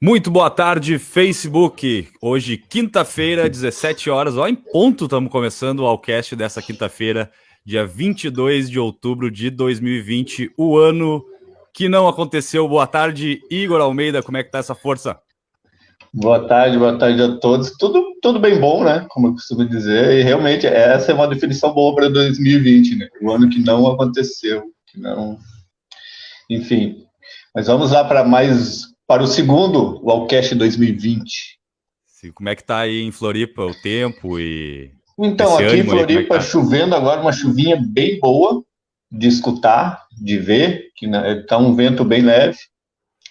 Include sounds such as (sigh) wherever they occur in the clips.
Muito boa tarde, Facebook. Hoje, quinta-feira, 17 horas, ó, em ponto, estamos começando o Alcast dessa quinta-feira, dia 22 de outubro de 2020, o ano que não aconteceu. Boa tarde, Igor Almeida, como é que tá essa força? Boa tarde, boa tarde a todos. Tudo, tudo bem bom, né? Como eu costumo dizer, e realmente essa é uma definição boa para 2020, né? O ano que não aconteceu, que não. Enfim, mas vamos lá para mais para o segundo Wallcast 2020. Sim, como é que tá aí em Floripa o tempo e Então, aqui em é Floripa é tá? chovendo agora uma chuvinha bem boa de escutar, de ver, que tá um vento bem leve.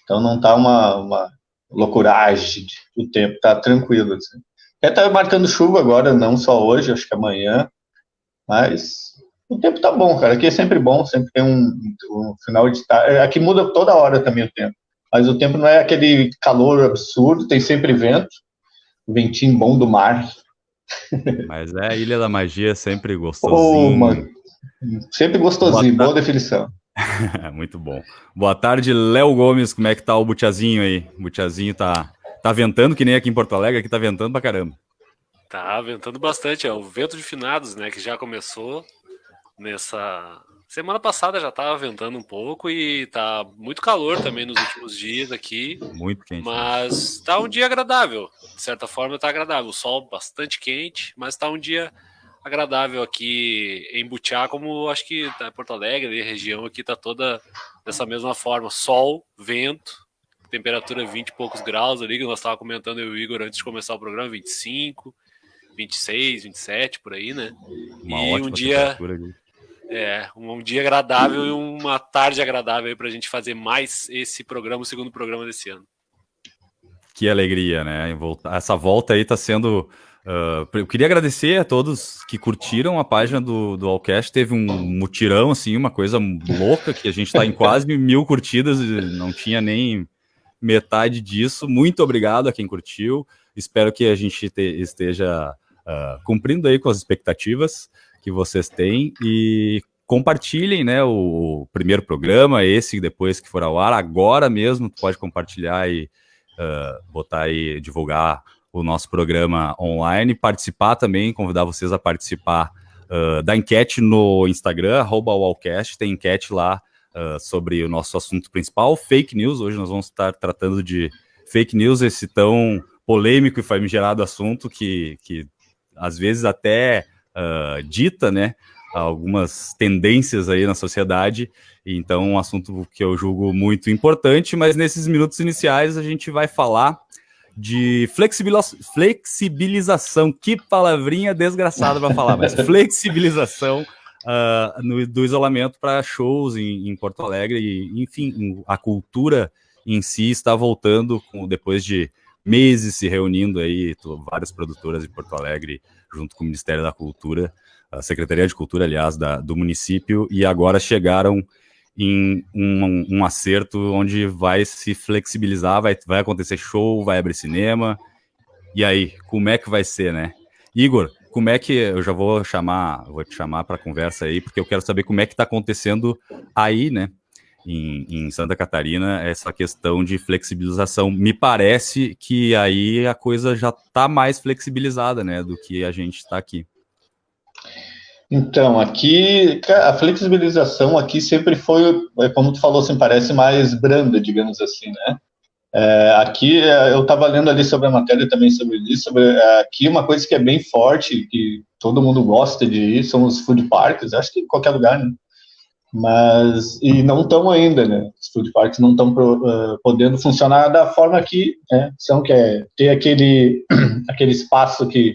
Então não tá uma, uma loucuragem o tempo, tá tranquilo assim. Até tá marcando chuva agora, não só hoje, acho que amanhã. Mas o tempo tá bom, cara. Aqui é sempre bom, sempre tem um, um final de tarde. Aqui muda toda hora também o tempo mas o tempo não é aquele calor absurdo, tem sempre vento, ventinho bom do mar. Mas é a Ilha da Magia, sempre gostosinho. Oh, mano. Sempre gostosinho, boa, boa definição. (laughs) Muito bom. Boa tarde, Léo Gomes, como é que tá o Butiazinho aí? O Butiazinho tá, tá ventando, que nem aqui em Porto Alegre, aqui tá ventando pra caramba. Tá ventando bastante, é o vento de finados, né, que já começou nessa Semana passada já estava ventando um pouco e tá muito calor também nos últimos dias aqui. Muito quente. Mas tá um dia agradável. De certa forma tá agradável. O sol bastante quente, mas tá um dia agradável aqui em Butiá, como acho que tá Porto Alegre, a região aqui tá toda dessa mesma forma. Sol, vento, temperatura 20 e poucos graus ali, que nós estávamos comentando eu e o Igor antes de começar o programa, 25, 26, 27, por aí, né? Uma e um dia... é, um dia agradável e uma tarde agradável para a gente fazer mais esse programa, o segundo programa desse ano. Que alegria, né? Essa volta aí está sendo. Uh, eu queria agradecer a todos que curtiram a página do, do Allcast. Teve um mutirão, assim, uma coisa louca, que a gente está em quase (laughs) mil curtidas e não tinha nem metade disso. Muito obrigado a quem curtiu. Espero que a gente te, esteja uh, cumprindo aí com as expectativas que vocês têm e compartilhem, né, o primeiro programa, esse depois que for ao ar, agora mesmo, pode compartilhar e uh, botar aí, divulgar o nosso programa online, participar também, convidar vocês a participar uh, da enquete no Instagram, arroba Wallcast, tem enquete lá uh, sobre o nosso assunto principal, fake news, hoje nós vamos estar tratando de fake news, esse tão polêmico e famigerado assunto que, que às vezes até uh, dita, né? Algumas tendências aí na sociedade, então um assunto que eu julgo muito importante, mas nesses minutos iniciais a gente vai falar de flexibilização. Que palavrinha desgraçada para falar, mas (laughs) flexibilização uh, no, do isolamento para shows em, em, Porto Alegre e, enfim, a cultura em si está voltando com, depois de meses se reunindo aí, várias produtoras de Porto Alegre junto com o Ministério da Cultura, a Secretaria de Cultura, aliás, da, do município, e agora chegaram em um, um, acerto onde vai se flexibilizar, vai, vai acontecer show, vai abrir cinema. E aí, como é que vai ser, né? Igor, como é que eu já vou chamar, vou te chamar para conversa aí, porque eu quero saber como é que está acontecendo aí, né? Em, em, Santa Catarina, essa questão de flexibilização. Me parece que aí a coisa já está mais flexibilizada, né, do que a gente está aqui. Então, aqui, a flexibilização aqui sempre foi, é, como tu falou, assim, parece mais branda, digamos assim, né? É, aqui, é, eu estava lendo ali sobre a matéria também sobre isso, sobre, é, aqui uma coisa que é bem forte, que todo mundo gosta de ir, são os food parks, acho que em qualquer lugar, né? Mas, e não estão ainda, né? Os food parks não estão uh, podendo funcionar da forma que né, são, que é ter aquele, (clears throat) aquele espaço que,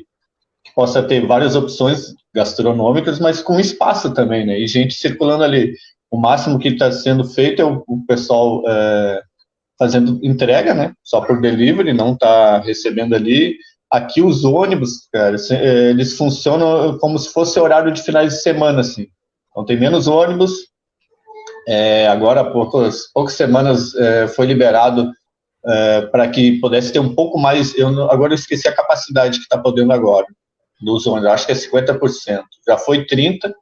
que possa ter várias opções gastronômicas, mas com espaço também, né? E gente circulando ali. O máximo que está sendo feito é o, o pessoal é, fazendo entrega, né? Só por delivery, não está recebendo ali. Aqui os ônibus, cara, é, eles funcionam como se fosse horário de finais de semana, assim. Então tem menos ônibus. É, agora, há poucas, poucas semanas, é, foi liberado é, para que pudesse ter um pouco mais. Eu agora eu esqueci a capacidade que está podendo agora dos ônibus, acho que é 50%. Já foi 30%,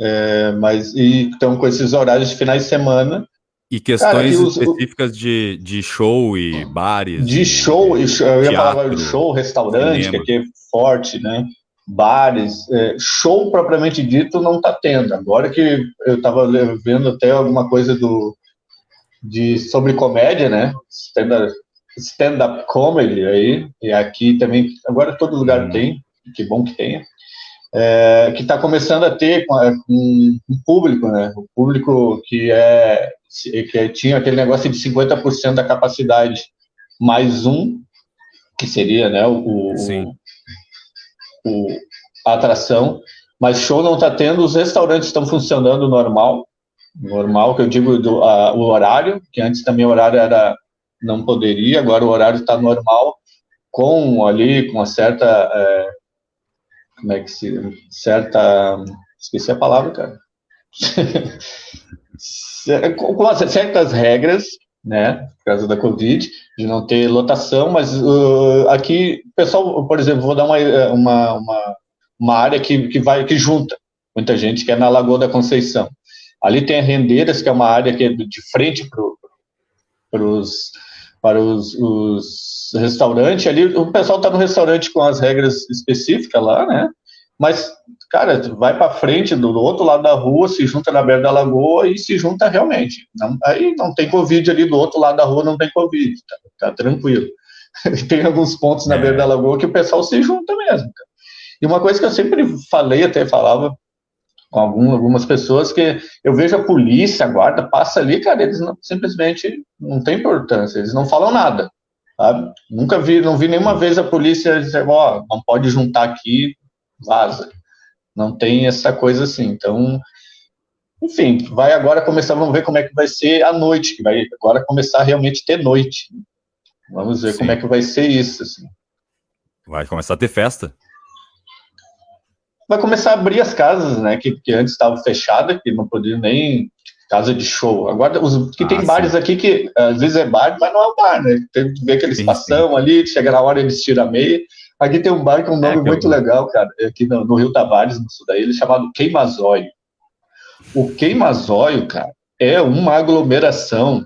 é, mas e, então com esses horários de finais de semana, E questões Cara, os, específicas de, de show e bares. De show, eu ia falar de show, restaurante, que aqui é forte, né? Bares, é, show propriamente dito não está tendo. Agora que eu estava vendo até alguma coisa do de sobre comédia, né? Stand-up stand comedy aí, e aqui também, agora todo lugar hum. tem, que bom que tenha é, que está começando a ter com, um público, né? O público que é que tinha aquele negócio de 50% da capacidade mais um, que seria, né, o, o, o a atração, mas show não está tendo, os restaurantes estão funcionando normal, normal que eu digo do a, o horário, que antes também o horário era não poderia, agora o horário está normal, com ali com uma certa é, como é que se certa esqueci a palavra, cara. (laughs) com certas regras, né, por causa da Covid, de não ter lotação, mas uh, aqui, pessoal, por exemplo, vou dar uma, uma, uma, uma, área que, que vai, que junta muita gente, que é na Lagoa da Conceição. Ali tem a Rendeiras, que é uma área que é de frente pro, pros, para os, os restaurantes. Ali o pessoal está no restaurante com as regras específicas lá, né? Mas, cara, vai para frente do, do, outro lado da rua, se junta na beira da lagoa e se junta realmente. Não, aí não tem Covid ali do outro lado da rua, não tem Covid, tá, tá tranquilo. (laughs) tem alguns pontos na é. beira da lagoa que o pessoal se junta mesmo. Cara. E uma coisa que eu sempre falei, até falava com algum, algumas pessoas, que eu vejo a polícia, a guarda, passa ali, cara, eles não, simplesmente não tem importância, eles não falam nada. Sabe? Nunca vi, não vi nenhuma vez a polícia dizer, ó, oh, não pode juntar aqui, vaza. Não tem essa coisa assim. Então, enfim, vai agora começar, vamos ver como é que vai ser a noite, que vai agora começar a realmente ter noite. Vamos ver Sim. como é que vai ser isso. Assim. Vai começar a ter festa. Vai começar a abrir as casas, né? Que, que antes estava fechada, que não podia nem casa de show. Agora, os, que ah, tem bares aqui que às vezes é bar, mas não é um bar, né? Tem que ver aqueles passão ali, chega na hora eles tiram a meia. Aqui tem um bar com um nome é, muito legal, cara, aqui no, no Rio Tavares, no sul daí, chamado Queimazóio. O Queimazóio, cara, é uma aglomeração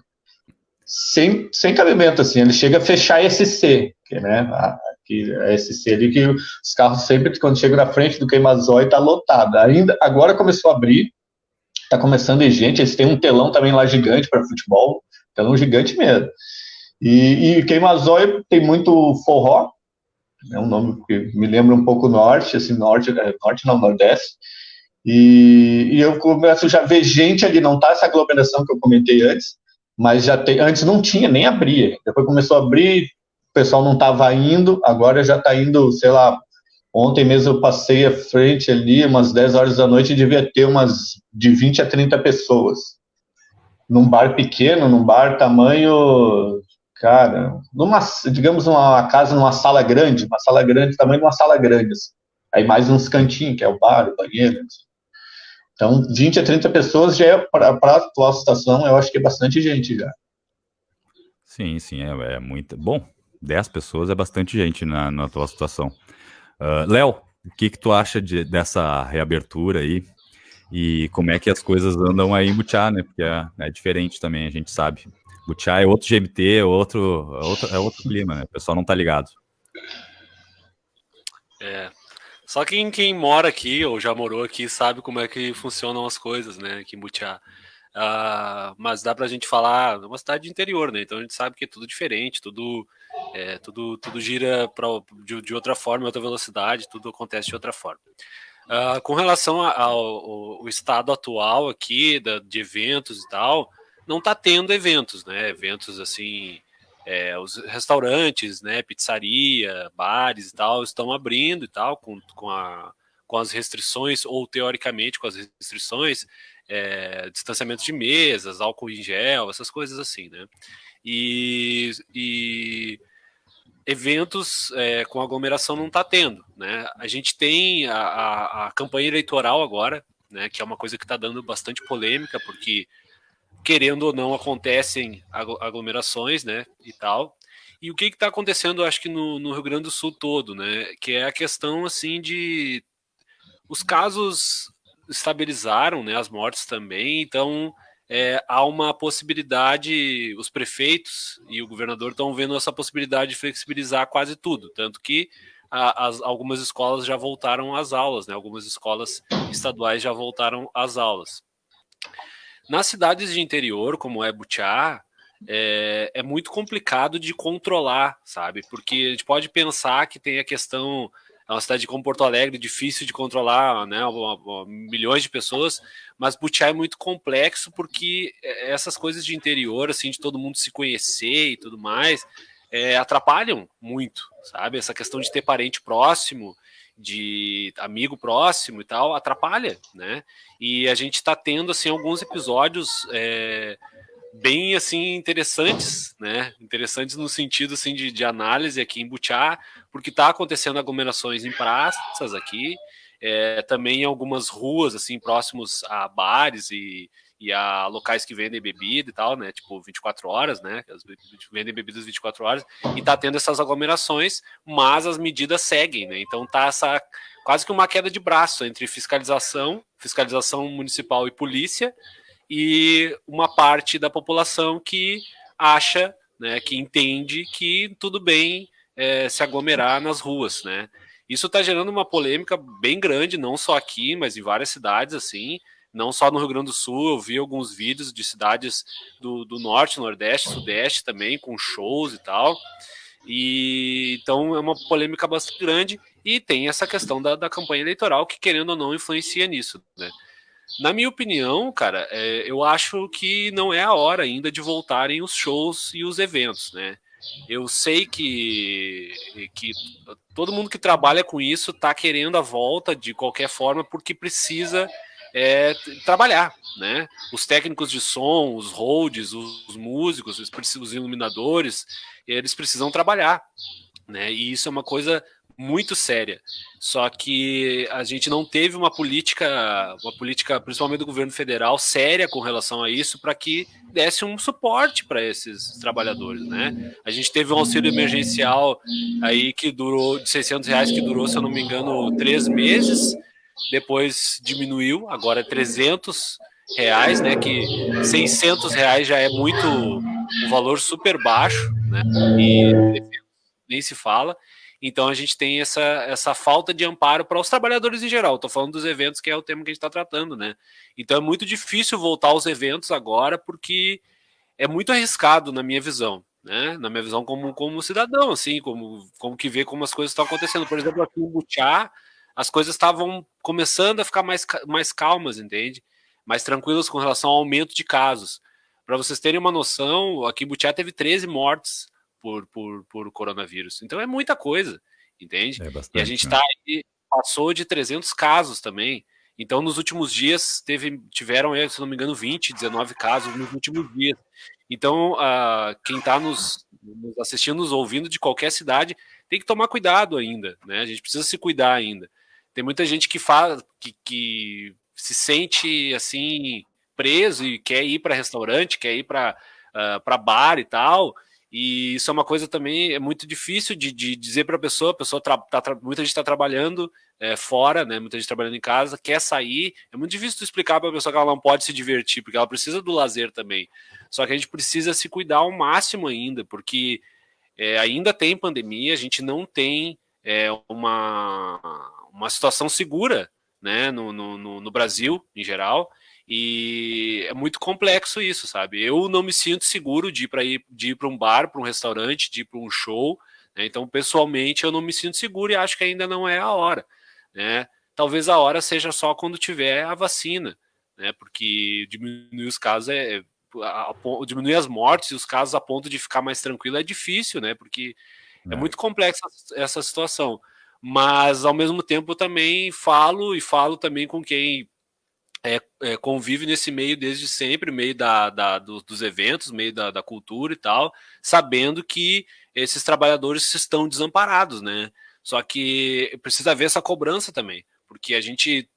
sem, sem cabimento, assim, ele chega a fechar SC, que, né, aqui, a SC ali, que os carros sempre, quando chegam na frente do Queimazóio, tá lotado. Ainda, agora começou a abrir, tá começando a gente, eles têm um telão também lá gigante para futebol, telão gigante mesmo. E, e Queimazóio tem muito forró, é um nome que me lembra um pouco norte, assim, norte, é, norte não, nordeste, e, e, eu começo já ver gente ali, não tá essa aglomeração que eu comentei antes, mas já tem, antes não tinha, nem abria, depois começou a abrir, o pessoal não estava indo, agora já está indo, sei lá, ontem mesmo eu passei à frente ali, umas 10 horas da noite, devia ter umas de 20 a 30 pessoas, num bar pequeno, num bar tamanho Cara, numa, digamos, uma casa numa sala grande, uma sala grande, tamanho de uma sala grande. Assim. Aí mais uns cantinhos, que é o bar, o banheiro. Assim. Então, 20 a 30 pessoas já é, para a atual situação, eu acho que é bastante gente já. Sim, sim, é, é muito. Bom, 10 pessoas é bastante gente na, na atual situação. Uh, Léo, o que, que tu acha de, dessa reabertura aí? E como é que as coisas andam aí em Butiá, né? Porque é, é diferente também, a gente sabe. Butiá é outro GMT, é outro, é outro, é outro clima, né? O pessoal não tá ligado. É. Só quem, quem mora aqui ou já morou aqui sabe como é que funcionam as coisas, né? Aqui em Butiá. Uh, mas dá pra gente falar, é uma cidade de interior, né? Então a gente sabe que é tudo diferente, tudo, é, tudo, tudo gira pra, de, de outra forma, outra velocidade, tudo acontece de outra forma. Uh, com relação ao, ao, ao, estado atual aqui, da, de eventos e tal, não está tendo eventos, né? Eventos assim, é, os restaurantes, né? Pizzaria, bares e tal estão abrindo e tal com, com, a, com as restrições ou teoricamente com as restrições, é, distanciamento de mesas, álcool em gel, essas coisas assim, né? E, e eventos é, com aglomeração não está tendo, né? A gente tem a, a, a campanha eleitoral agora, né? Que é uma coisa que está dando bastante polêmica porque querendo ou não, acontecem aglomerações, né, e tal. E o que está acontecendo, acho que no, no, Rio Grande do Sul todo, né, que é a questão, assim, de... Os casos estabilizaram, né, as mortes também, então é, há uma possibilidade, os prefeitos e o governador estão vendo essa possibilidade de flexibilizar quase tudo, tanto que as, algumas escolas já voltaram às aulas, né? algumas escolas estaduais já voltaram às aulas. Nas cidades de interior, como é Butiá, é, é, muito complicado de controlar, sabe? Porque a gente pode pensar que tem a questão é uma cidade como Porto Alegre, difícil de controlar, né, milhões de pessoas, mas Butiá é muito complexo porque é, essas coisas de interior, assim, de todo mundo se conhecer e tudo mais, é, atrapalham muito, sabe? Essa questão de ter parente próximo, de amigo próximo e tal, atrapalha, né? E a gente está tendo, assim, alguns episódios... É, bem assim interessantes, né? Interessantes no sentido assim de, de análise aqui em Butiá, porque está acontecendo aglomerações em praças aqui, é, também em algumas ruas assim próximos a bares e, e a locais que vendem bebida e tal, né? Tipo 24 horas, né? vendem bebidas 24 horas e tá tendo essas aglomerações, mas as medidas seguem, né? Então tá essa quase que uma queda de braço entre fiscalização, fiscalização municipal e polícia e uma parte da população que acha, né, que entende que tudo bem é, se aglomerar nas ruas, né? Isso está gerando uma polêmica bem grande, não só aqui, mas em várias cidades, assim, não só no Rio Grande do Sul, eu vi alguns vídeos de cidades do, do norte, nordeste, sudeste também, com shows e tal. E então é uma polêmica bastante grande e tem essa questão da, da campanha eleitoral que, querendo ou não, influencia nisso, né? Na minha opinião, cara, é, eu acho que não é a hora ainda de voltarem os shows e os eventos, né? Eu sei que, que todo mundo que trabalha com isso está querendo a volta de qualquer forma porque precisa é, trabalhar, né? Os técnicos de som, os holds, os, os músicos, os iluminadores, eles precisam trabalhar, né? E isso é uma coisa muito séria. Só que a gente não teve uma política, uma política, principalmente do governo federal, séria com relação a isso, para que desse um suporte para esses trabalhadores, né? A gente teve um auxílio emergencial aí que durou de 600 reais, que durou, se eu não me engano, três meses. Depois diminuiu, agora é 300 reais, né? Que 600 reais já é muito um valor super baixo, né? E nem se fala. Então a gente tem essa, essa falta de amparo para os trabalhadores em geral. Estou falando dos eventos, que é o tema que a gente está tratando, né? Então é muito difícil voltar aos eventos agora, porque é muito arriscado, na minha visão. Né? Na minha visão como, como cidadão, assim, como, como que vê como as coisas estão acontecendo. Por exemplo, aqui em Butiá, as coisas estavam começando a ficar mais, mais calmas, entende? Mais tranquilas com relação ao aumento de casos. Para vocês terem uma noção, aqui em Butiá teve 13 mortes por, por, por coronavírus. Então é muita coisa, entende? É bastante, e a gente né? tá aí, passou de 300 casos também. Então, nos últimos dias, teve, tiveram, se não me engano, 20, 19 casos nos últimos dias. Então, uh, quem está nos, nos, assistindo, nos ouvindo de qualquer cidade, tem que tomar cuidado ainda, né? A gente precisa se cuidar ainda. Tem muita gente que fala, que, que se sente assim preso e quer ir para restaurante, quer ir para uh, para bar e tal, e isso é uma coisa também é muito difícil de, de dizer para a pessoa. A pessoa tá, muita gente está trabalhando é, fora, né? Muita gente trabalhando em casa, quer sair. É muito difícil explicar para a pessoa que ela não pode se divertir, porque ela precisa do lazer também. Só que a gente precisa se cuidar ao máximo ainda, porque é, ainda tem pandemia, a gente não tem é, uma, uma situação segura né, no, no, no Brasil em geral. E é muito complexo isso, sabe? Eu não me sinto seguro de ir para ir, de ir para um bar, para um restaurante, de ir para um show. Né? Então, pessoalmente, eu não me sinto seguro e acho que ainda não é a hora. Né? Talvez a hora seja só quando tiver a vacina, né? Porque diminuir os casos é, é a, a, diminuir as mortes e os casos a ponto de ficar mais tranquilo é difícil, né? Porque é, é muito complexa essa situação. Mas ao mesmo tempo também falo e falo também com quem é, é, convive nesse meio desde sempre, meio da, da do, dos eventos, meio da, da, cultura e tal, sabendo que esses trabalhadores estão desamparados, né? Só que precisa haver essa cobrança também, porque a gente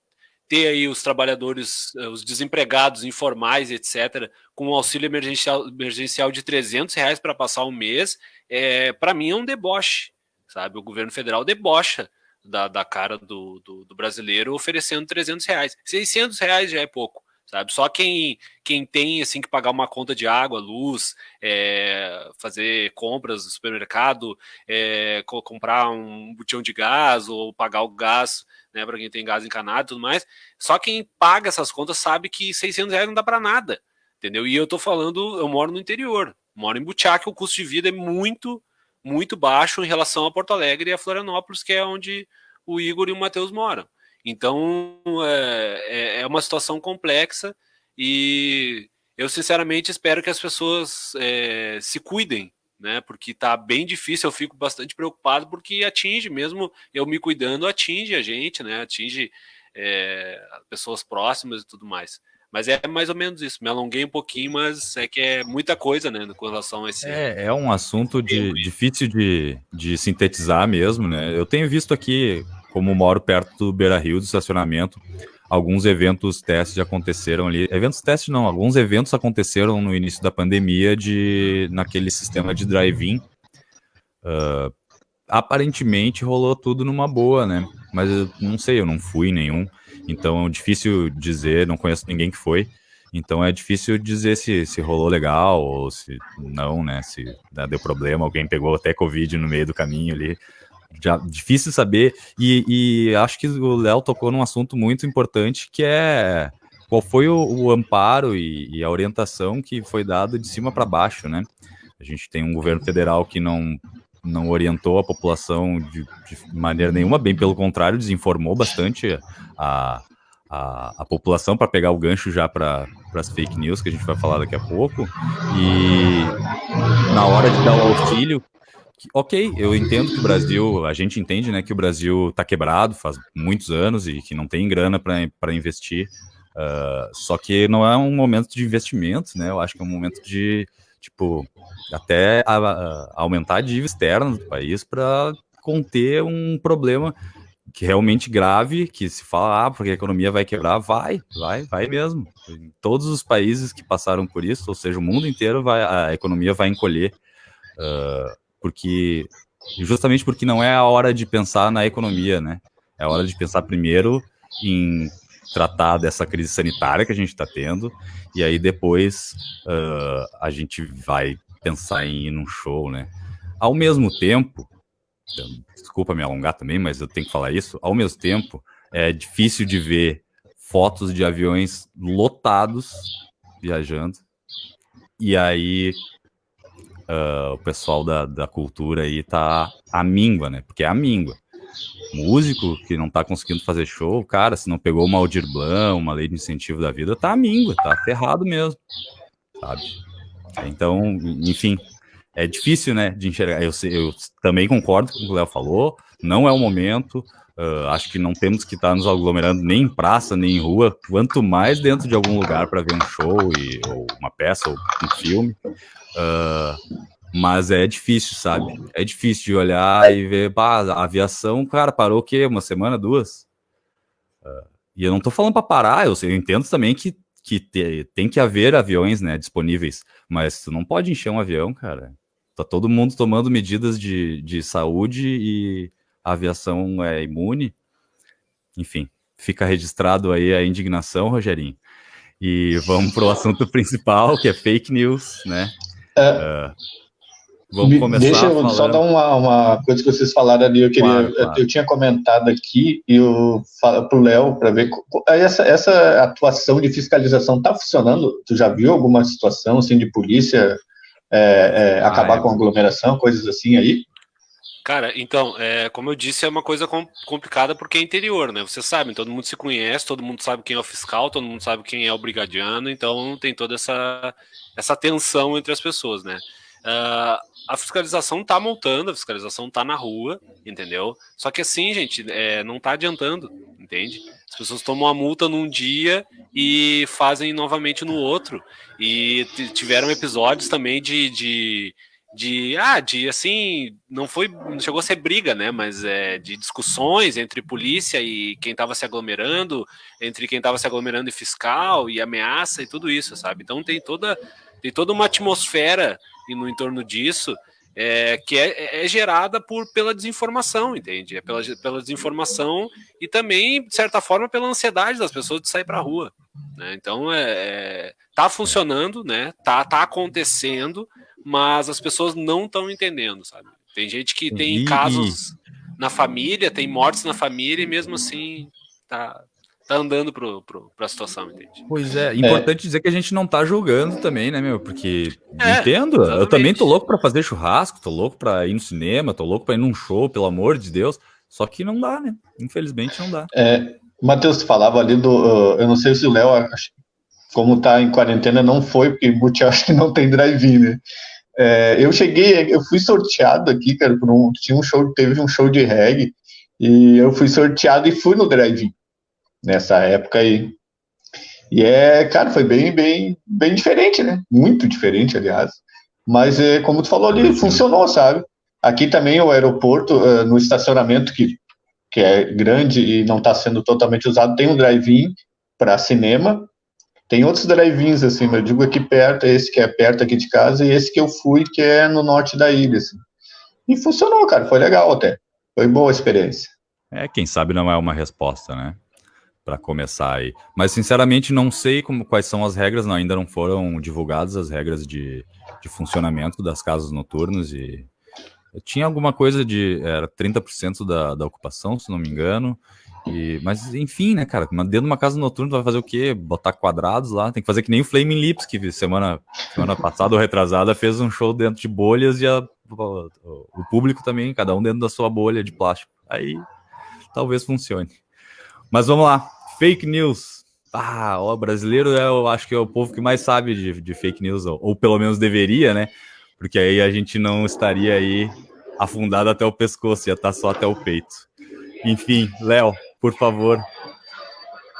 ter aí os trabalhadores, eh, os desempregados informais, etc., com um auxílio emergencial, emergencial de 300 reais para passar um mês, é, para mim é um deboche, sabe? O governo federal debocha da, da cara do, do, do, brasileiro oferecendo 300 reais. 600 reais já é pouco. sabe? Só quem, quem tem assim que pagar uma conta de água, luz, é, fazer compras no supermercado, é, co comprar um botão de gás ou pagar o gás, né, para quem tem gás encanado e tudo mais. Só quem paga essas contas sabe que 600 reais não dá para nada, entendeu? E eu tô falando, eu moro no interior, moro em Butiá, que o custo de vida é muito, muito baixo em relação a Porto Alegre e a Florianópolis, que é onde o Igor e o Matheus moram. Então é, é, é uma situação complexa e eu sinceramente espero que as pessoas é, se cuidem, né? Porque tá bem difícil, eu fico bastante preocupado porque atinge, mesmo eu me cuidando, atinge a gente, né? Atinge é, pessoas próximas e tudo mais. Mas é mais ou menos isso. Me alonguei um pouquinho, mas é que é muita coisa, né, com relação a esse. É, é um assunto de, difícil de, de sintetizar mesmo, né? Eu tenho visto aqui como moro perto do Beira Rio, do estacionamento, alguns eventos testes aconteceram ali. Eventos testes não, alguns eventos aconteceram no início da pandemia de naquele sistema de drive-in. Uh, aparentemente rolou tudo numa boa, né? Mas eu não sei, eu não fui nenhum. Então é difícil dizer, não conheço ninguém que foi. Então é difícil dizer se, se rolou legal ou se não, né? Se né, deu problema, alguém pegou até Covid no meio do caminho ali já, difícil saber. E, e acho que o Léo tocou num assunto muito importante que é qual foi o, o amparo e, e, a orientação que foi dado de cima para baixo, né? A gente tem um governo federal que não, não orientou a população de, de maneira nenhuma, bem pelo contrário, desinformou bastante a, a, a população para pegar o gancho já para as fake news que a gente vai falar daqui a pouco. E na hora de dar o auxílio, ok, eu entendo que o Brasil, a gente entende, né, que o Brasil está quebrado faz muitos anos e que não tem grana para investir. Uh, só que não é um momento de investimento, né? Eu acho que é um momento de, tipo, até a, a aumentar a dívida externa do país para conter um problema que realmente grave, que se fala, ah, porque a economia vai quebrar, vai, vai, vai mesmo. Em todos os países que passaram por isso, ou seja, o mundo inteiro, vai, a economia vai encolher. Uh, porque justamente porque não é a hora de pensar na economia, né? É a hora de pensar primeiro em tratar dessa crise sanitária que a gente está tendo, e aí depois uh, a gente vai pensar em ir num show, né? Ao mesmo tempo, desculpa me alongar também, mas eu tenho que falar isso, ao mesmo tempo, é difícil de ver fotos de aviões lotados viajando, e aí uh, o pessoal da, da cultura aí tá a míngua, né? Porque é a míngua. Músico que não tá conseguindo fazer show, cara, se não pegou uma Aldir Blanc, uma lei de incentivo da vida, tá míngua, tá ferrado mesmo, sabe? Então, enfim, é difícil, né, de enxergar. Eu, eu também concordo com o que o Léo falou, não é o momento, Uh, acho que não temos que estar nos aglomerando nem em praça, nem em rua, quanto mais dentro de algum lugar para ver um show, e, ou uma peça, ou um filme. Uh, mas é difícil, sabe? É difícil de olhar e ver, pá, a aviação, cara, parou o quê? Uma semana, duas? Uh, e eu não tô falando para parar, eu, eu, entendo também que, que te, tem que haver aviões, né, disponíveis, mas tu não pode encher um avião, cara. Tá todo mundo tomando medidas de, de saúde e a aviação é imune. Enfim, fica registrado aí a indignação, Rogerinho. E vamos para o assunto principal, que é fake news, né? É, uh, vamos começar. Deixa eu falando... só dar uma, uma, coisa que vocês falaram ali. Eu queria, claro, claro. eu tinha comentado aqui e eu falo para o Léo para ver essa, essa atuação de fiscalização está funcionando. Tu já viu alguma situação assim de polícia é, é, acabar ah, é. com aglomeração, coisas assim aí? Cara, então, é, como eu disse, é uma coisa complicada porque é interior, né? Vocês sabem, todo mundo se conhece, todo mundo sabe quem é o fiscal, todo mundo sabe quem é o brigadiano, então tem toda essa, essa tensão entre as pessoas, né? Uh, a fiscalização tá montando, a fiscalização tá na rua, entendeu? Só que assim, gente, é, não tá adiantando, entende? As pessoas tomam a multa num dia e fazem novamente no outro. E tiveram episódios também de, de de ah de assim não foi não chegou a ser briga né mas é de discussões entre polícia e quem estava se aglomerando entre quem estava se aglomerando e fiscal e ameaça e tudo isso sabe então tem toda tem toda uma atmosfera no entorno disso é, que é, é, gerada por, pela desinformação, entende? É pela, pela desinformação e também, de certa forma, pela ansiedade das pessoas de sair para a rua. Né? Então, é, é, tá funcionando, né? Tá, tá acontecendo, mas as pessoas não estão entendendo, sabe? Tem gente que tem e... casos na família, tem mortes na família e mesmo assim tá, tá andando pro, pro, pra situação, entende? Pois é, importante é. dizer que a gente não tá julgando também, né, meu? Porque é, entendo, exatamente. eu também tô louco para fazer churrasco, tô louco para ir no cinema, tô louco para ir num show, pelo amor de Deus. Só que não dá, né? Infelizmente não dá. É, Matheus, falava ali do. Uh, eu não sei se o Léo, como tá em quarentena, não foi, porque Buti acho que não tem drive-in, né? É, eu cheguei, eu fui sorteado aqui, cara, por um, tinha um show, teve um show de reggae, e eu fui sorteado e fui no drive-in nessa época aí. E é, cara, foi bem, bem, bem diferente, né? Muito diferente, aliás. Mas, é, como tu falou ali, funcionou, sabe? Aqui também o aeroporto, uh, no estacionamento, que, que é grande e não está sendo totalmente usado, tem um drive-in para cinema. Tem outros drive-ins, assim, eu digo aqui perto, esse que é perto aqui de casa, e esse que eu fui, que é no norte da ilha, assim. E funcionou, cara, foi legal até. Foi boa a experiência. É, quem sabe não é uma resposta, né? Para começar aí. Mas sinceramente não sei como, quais são as regras, não, ainda não foram divulgadas as regras de, de funcionamento das casas noturnas e tinha alguma coisa de era 30% da, da ocupação, se não me engano. E, mas enfim, né, cara, dentro de uma casa noturna tu vai fazer o quê? Botar quadrados lá, tem que fazer que nem o Flaming Lips, que semana, semana passada ou retrasada fez um show dentro de bolhas e a, o público também, cada um dentro da sua bolha de plástico. Aí talvez funcione. Mas vamos lá. Fake news. Ah, o brasileiro é, eu acho que é o povo que mais sabe de, de fake news, ou, ou, pelo menos deveria, né? Porque aí a gente não estaria aí afundado até o pescoço, ia estar tá só até o peito. Enfim, Léo, por favor,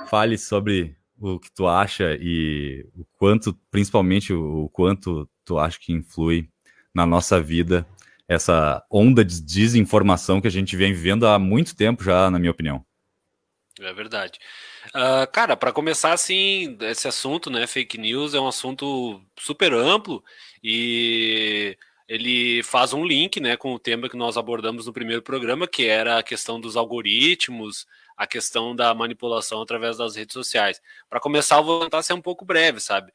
fale sobre o que tu acha e o quanto, principalmente o quanto tu acha que influi na nossa vida essa onda de desinformação que a gente vem vivendo há muito tempo já, na minha opinião. É verdade. Uh, cara, para começar, assim, esse assunto, né, fake news, é um assunto super amplo e ele faz um link, né, com o tema que nós abordamos no primeiro programa, que era a questão dos algoritmos, a questão da manipulação através das redes sociais. Para começar, eu vou tentar ser um pouco breve, sabe?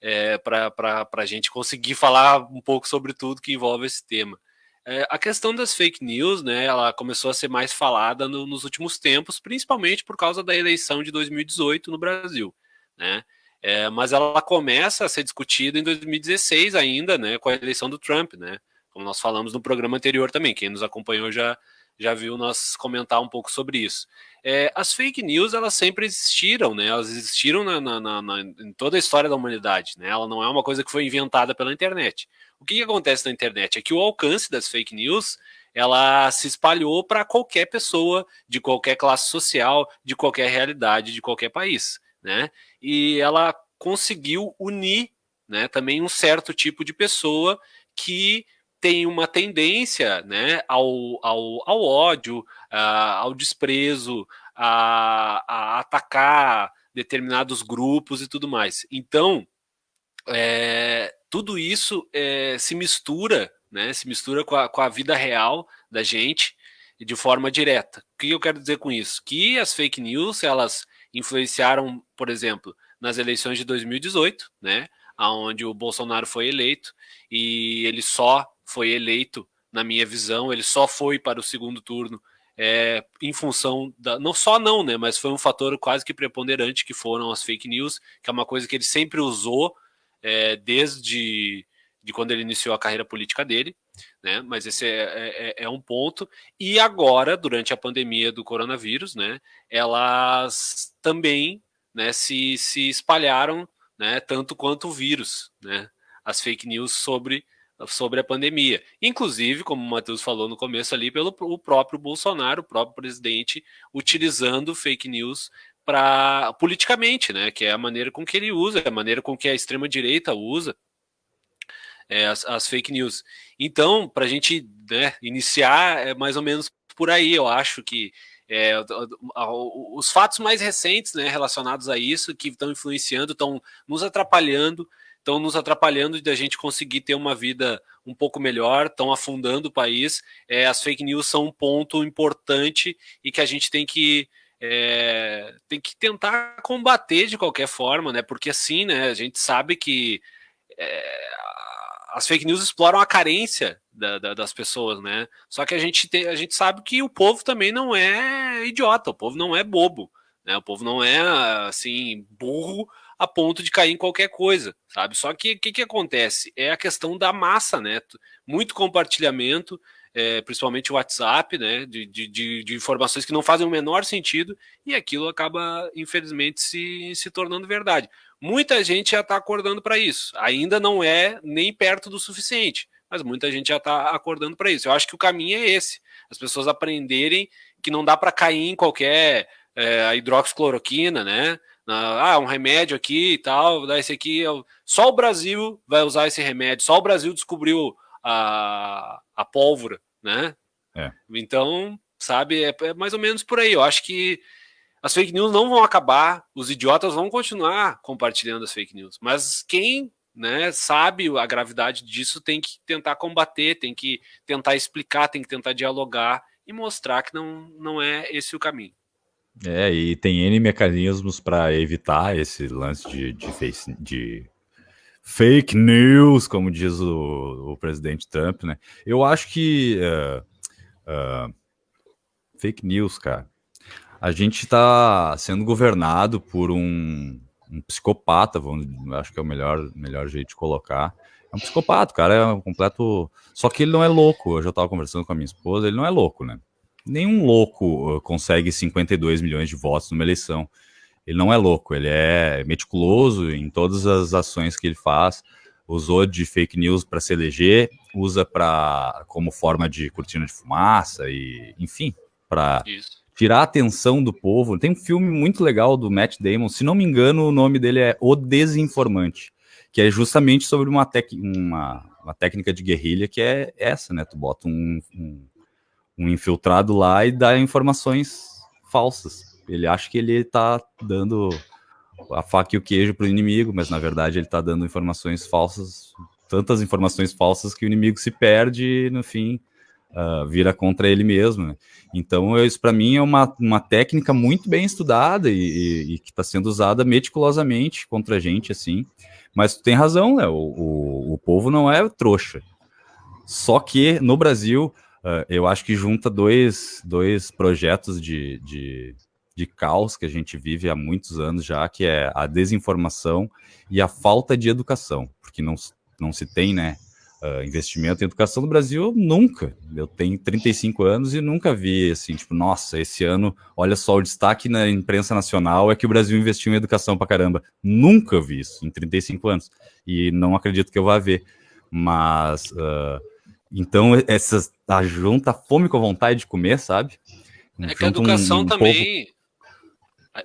É, para a gente conseguir falar um pouco sobre tudo que envolve esse tema. É, a questão das fake news, né, ela começou a ser mais falada no, nos últimos tempos, principalmente por causa da eleição de 2018 no Brasil, né? É, mas ela começa a ser discutida em 2016 ainda, né, com a eleição do Trump, né? Como nós falamos no programa anterior também, quem nos acompanhou já já viu nós comentar um pouco sobre isso. É, as fake news elas sempre existiram, né? Elas existiram na, na, na, em toda a história da humanidade, né? Ela não é uma coisa que foi inventada pela internet. O que, que acontece na internet é que o alcance das fake news ela se espalhou para qualquer pessoa de qualquer classe social, de qualquer realidade, de qualquer país, né? E ela conseguiu unir, né? Também um certo tipo de pessoa que tem uma tendência né, ao, ao, ao ódio, uh, ao desprezo, a, a, atacar determinados grupos e tudo mais. Então, é, tudo isso é, se mistura, né, se mistura com a, com a vida real da gente de forma direta. O que eu quero dizer com isso? Que as fake news, elas influenciaram, por exemplo, nas eleições de 2018, né, onde o Bolsonaro foi eleito, e ele só foi eleito, na minha visão, ele só foi para o segundo turno é, em função da. Não só não, né? Mas foi um fator quase que preponderante que foram as fake news, que é uma coisa que ele sempre usou é, desde de quando ele iniciou a carreira política dele, né? Mas esse é, é, é, é um ponto. E agora, durante a pandemia do coronavírus, né? Elas também né, se, se espalharam né, tanto quanto o vírus, né? As fake news sobre sobre a pandemia. Inclusive, como o Matheus falou no começo ali, pelo o próprio Bolsonaro, o próprio presidente, utilizando fake news para politicamente, né? Que é a maneira com que ele usa, é a maneira com que a extrema direita usa é, as, as, fake news. Então, para a gente né, iniciar, é mais ou menos por aí. Eu acho que é, os fatos mais recentes né, relacionados a isso, que estão influenciando, estão nos atrapalhando estão nos atrapalhando de a gente conseguir ter uma vida um pouco melhor, estão afundando o país. É, as fake news são um ponto importante e que a gente tem que é, tem que tentar combater de qualquer forma, né? Porque assim, né? A gente sabe que é, as fake news exploram a carência da, da, das pessoas, né? Só que a gente, tem, a gente sabe que o povo também não é idiota, o povo não é bobo, né? O povo não é assim burro a ponto de cair em qualquer coisa, sabe? Só que o que, que acontece? É a questão da massa, né? Muito compartilhamento, é, principalmente o WhatsApp, né? De, de, de, informações que não fazem o menor sentido e aquilo acaba, infelizmente, se, se tornando verdade. Muita gente já está acordando para isso. Ainda não é nem perto do suficiente, mas muita gente já está acordando para isso. Eu acho que o caminho é esse: as pessoas aprenderem que não dá para cair em qualquer é, hidroxicloroquina, né? Ah, um remédio aqui e tal, dá esse aqui. É só o Brasil vai usar esse remédio, só o Brasil descobriu a, a pólvora, né? É. Então, sabe, é, é mais ou menos por aí. Eu acho que as fake news não vão acabar, os idiotas vão continuar compartilhando as fake news, mas quem né, sabe a gravidade disso tem que tentar combater, tem que tentar explicar, tem que tentar dialogar e mostrar que não, não é esse o caminho. É, e tem N mecanismos para evitar esse lance de, de, face, de fake news, como diz o, o, presidente Trump, né? Eu acho que uh, uh, fake news, cara, a gente está sendo governado por um, um, psicopata, vamos, acho que é o melhor, melhor jeito de colocar. É um psicopata, cara é um completo. Só que ele não é louco. Eu já estava conversando com a minha esposa, ele não é louco, né? Nenhum louco uh, consegue 52 milhões de votos numa eleição. Ele não é louco, ele é meticuloso em todas as ações que ele faz. Usou de fake news para se eleger, usa para como forma de cortina de fumaça e, enfim, para tirar a atenção do povo. Tem um filme muito legal do Matt Damon, se não me engano, o nome dele é O Desinformante, que é justamente sobre uma, tec uma, uma técnica de guerrilha que é essa, né? Tu bota um, um, um infiltrado lá e dá informações falsas. Ele acha que ele tá dando a faca e o queijo pro inimigo, mas na verdade ele tá dando informações falsas, tantas informações falsas que o inimigo se perde e no fim uh, vira contra ele mesmo. Né? Então, isso para mim é uma, uma técnica muito bem estudada e, e, e que está sendo usada meticulosamente contra a gente, assim. Mas tu tem razão, né? O, o, o povo não é trouxa. Só que no Brasil, uh, eu acho que junta dois, dois projetos de, de, de caos que a gente vive há muitos anos já, que é a desinformação e a falta de educação, porque não, não se tem, né? uh, investimento em educação no Brasil, nunca. Eu tenho 35 anos e nunca vi assim, tipo, nossa, esse ano, olha só, o destaque na imprensa nacional é que o Brasil investiu em educação pra caramba. Nunca vi isso em 35 anos. E não acredito que eu vá ver. Mas, uh, então, essa a junta fome com a vontade de comer, sabe? É que a educação um, um também. Povo...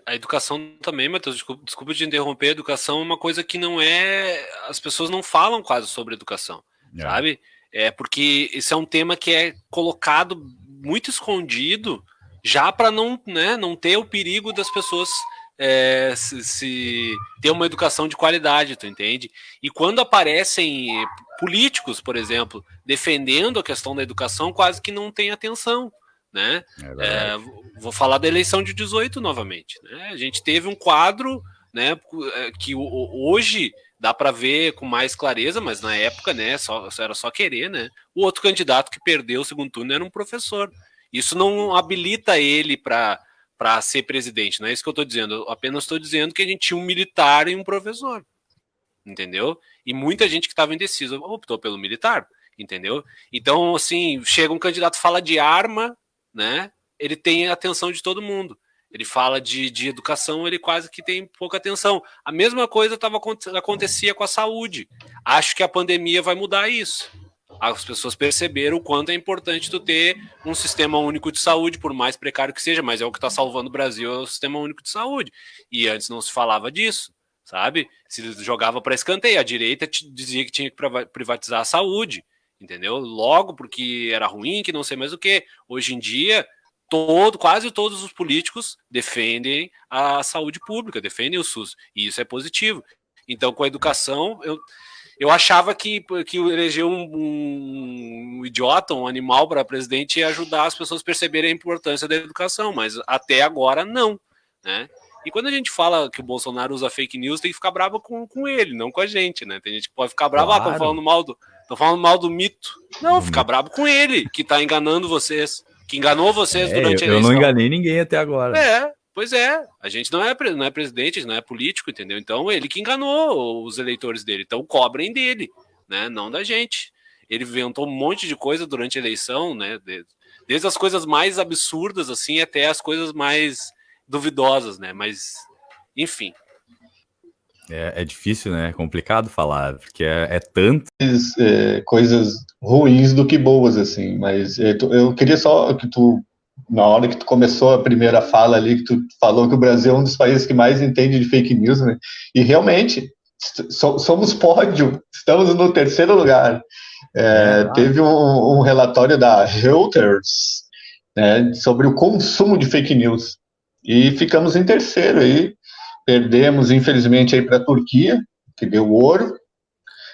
A, educação também, Matheus, desculpa, desculpa de interromper, a educação é uma coisa que não é. As pessoas não falam quase sobre educação é. sabe? É porque esse é um tema que é colocado muito escondido já para não, né, não ter o perigo das pessoas é, se, se, ter uma educação de qualidade, tu entende? E quando aparecem políticos, por exemplo, defendendo a questão da educação, quase que não tem atenção. Né? É é, vou falar da eleição de 18 novamente. Né? A gente teve um quadro né, é, que hoje dá para ver com mais clareza, mas na época, né, só, era só querer, né? O outro candidato que perdeu o segundo turno era um professor. Isso não habilita ele para para ser presidente, não é isso que eu estou dizendo. Eu apenas estou dizendo que a gente tinha um militar e um professor, entendeu? E muita gente que estava indecisa optou pelo militar, entendeu? Então, assim, chega um candidato fala de arma, né? Ele tem a atenção de todo mundo. Ele fala de, de educação, ele quase que tem pouca atenção. A mesma coisa tava, acontecia com a saúde. Acho que a pandemia vai mudar isso. As pessoas perceberam o quanto é importante tu ter um sistema único de saúde, por mais precário que seja, mas é o que está salvando o Brasil, é o sistema único de saúde. E antes não se falava disso, sabe? Se jogava para escanteio. A direita dizia que tinha que privatizar a saúde, entendeu? Logo porque era ruim, que não sei mais o que. Hoje em dia, todo, quase todos os políticos defendem a saúde pública, defendem o SUS, e isso é positivo. Então, com a educação, eu, eu achava que, que eleger um, um, um idiota, um animal para presidente ia ajudar as pessoas a perceberem a importância da educação, mas até agora não, né? E quando a gente fala que o Bolsonaro usa fake news, tem que ficar bravo com, com ele, não com a gente, né? Tem gente que pode ficar bravo, claro. ah, falando mal do, tô falando mal do mito. Não, fica bravo com ele, que tá enganando vocês, que enganou vocês é, durante a eleição. Eu não enganei ninguém até agora. É, Pois é, a gente não é, não é presidente, não é político, entendeu? Então ele que enganou os eleitores dele. Então cobrem dele, né? Não da gente. Ele inventou um monte de coisa durante a eleição, né? Desde as coisas mais absurdas, assim, até as coisas mais duvidosas, né? Mas, enfim. É, é difícil, né? É complicado falar, porque é, é tanto. É, coisas ruins do que boas, assim. Mas é, eu queria só que tu na hora que tu começou a primeira fala ali, que tu falou que o Brasil é um dos países que mais entende de fake news, né? E realmente, somos pódio, estamos no terceiro lugar. É, é, teve um, um, relatório da Reuters né, sobre o consumo de fake news e ficamos em terceiro aí. Perdemos, infelizmente, aí para a Turquia, que deu ouro,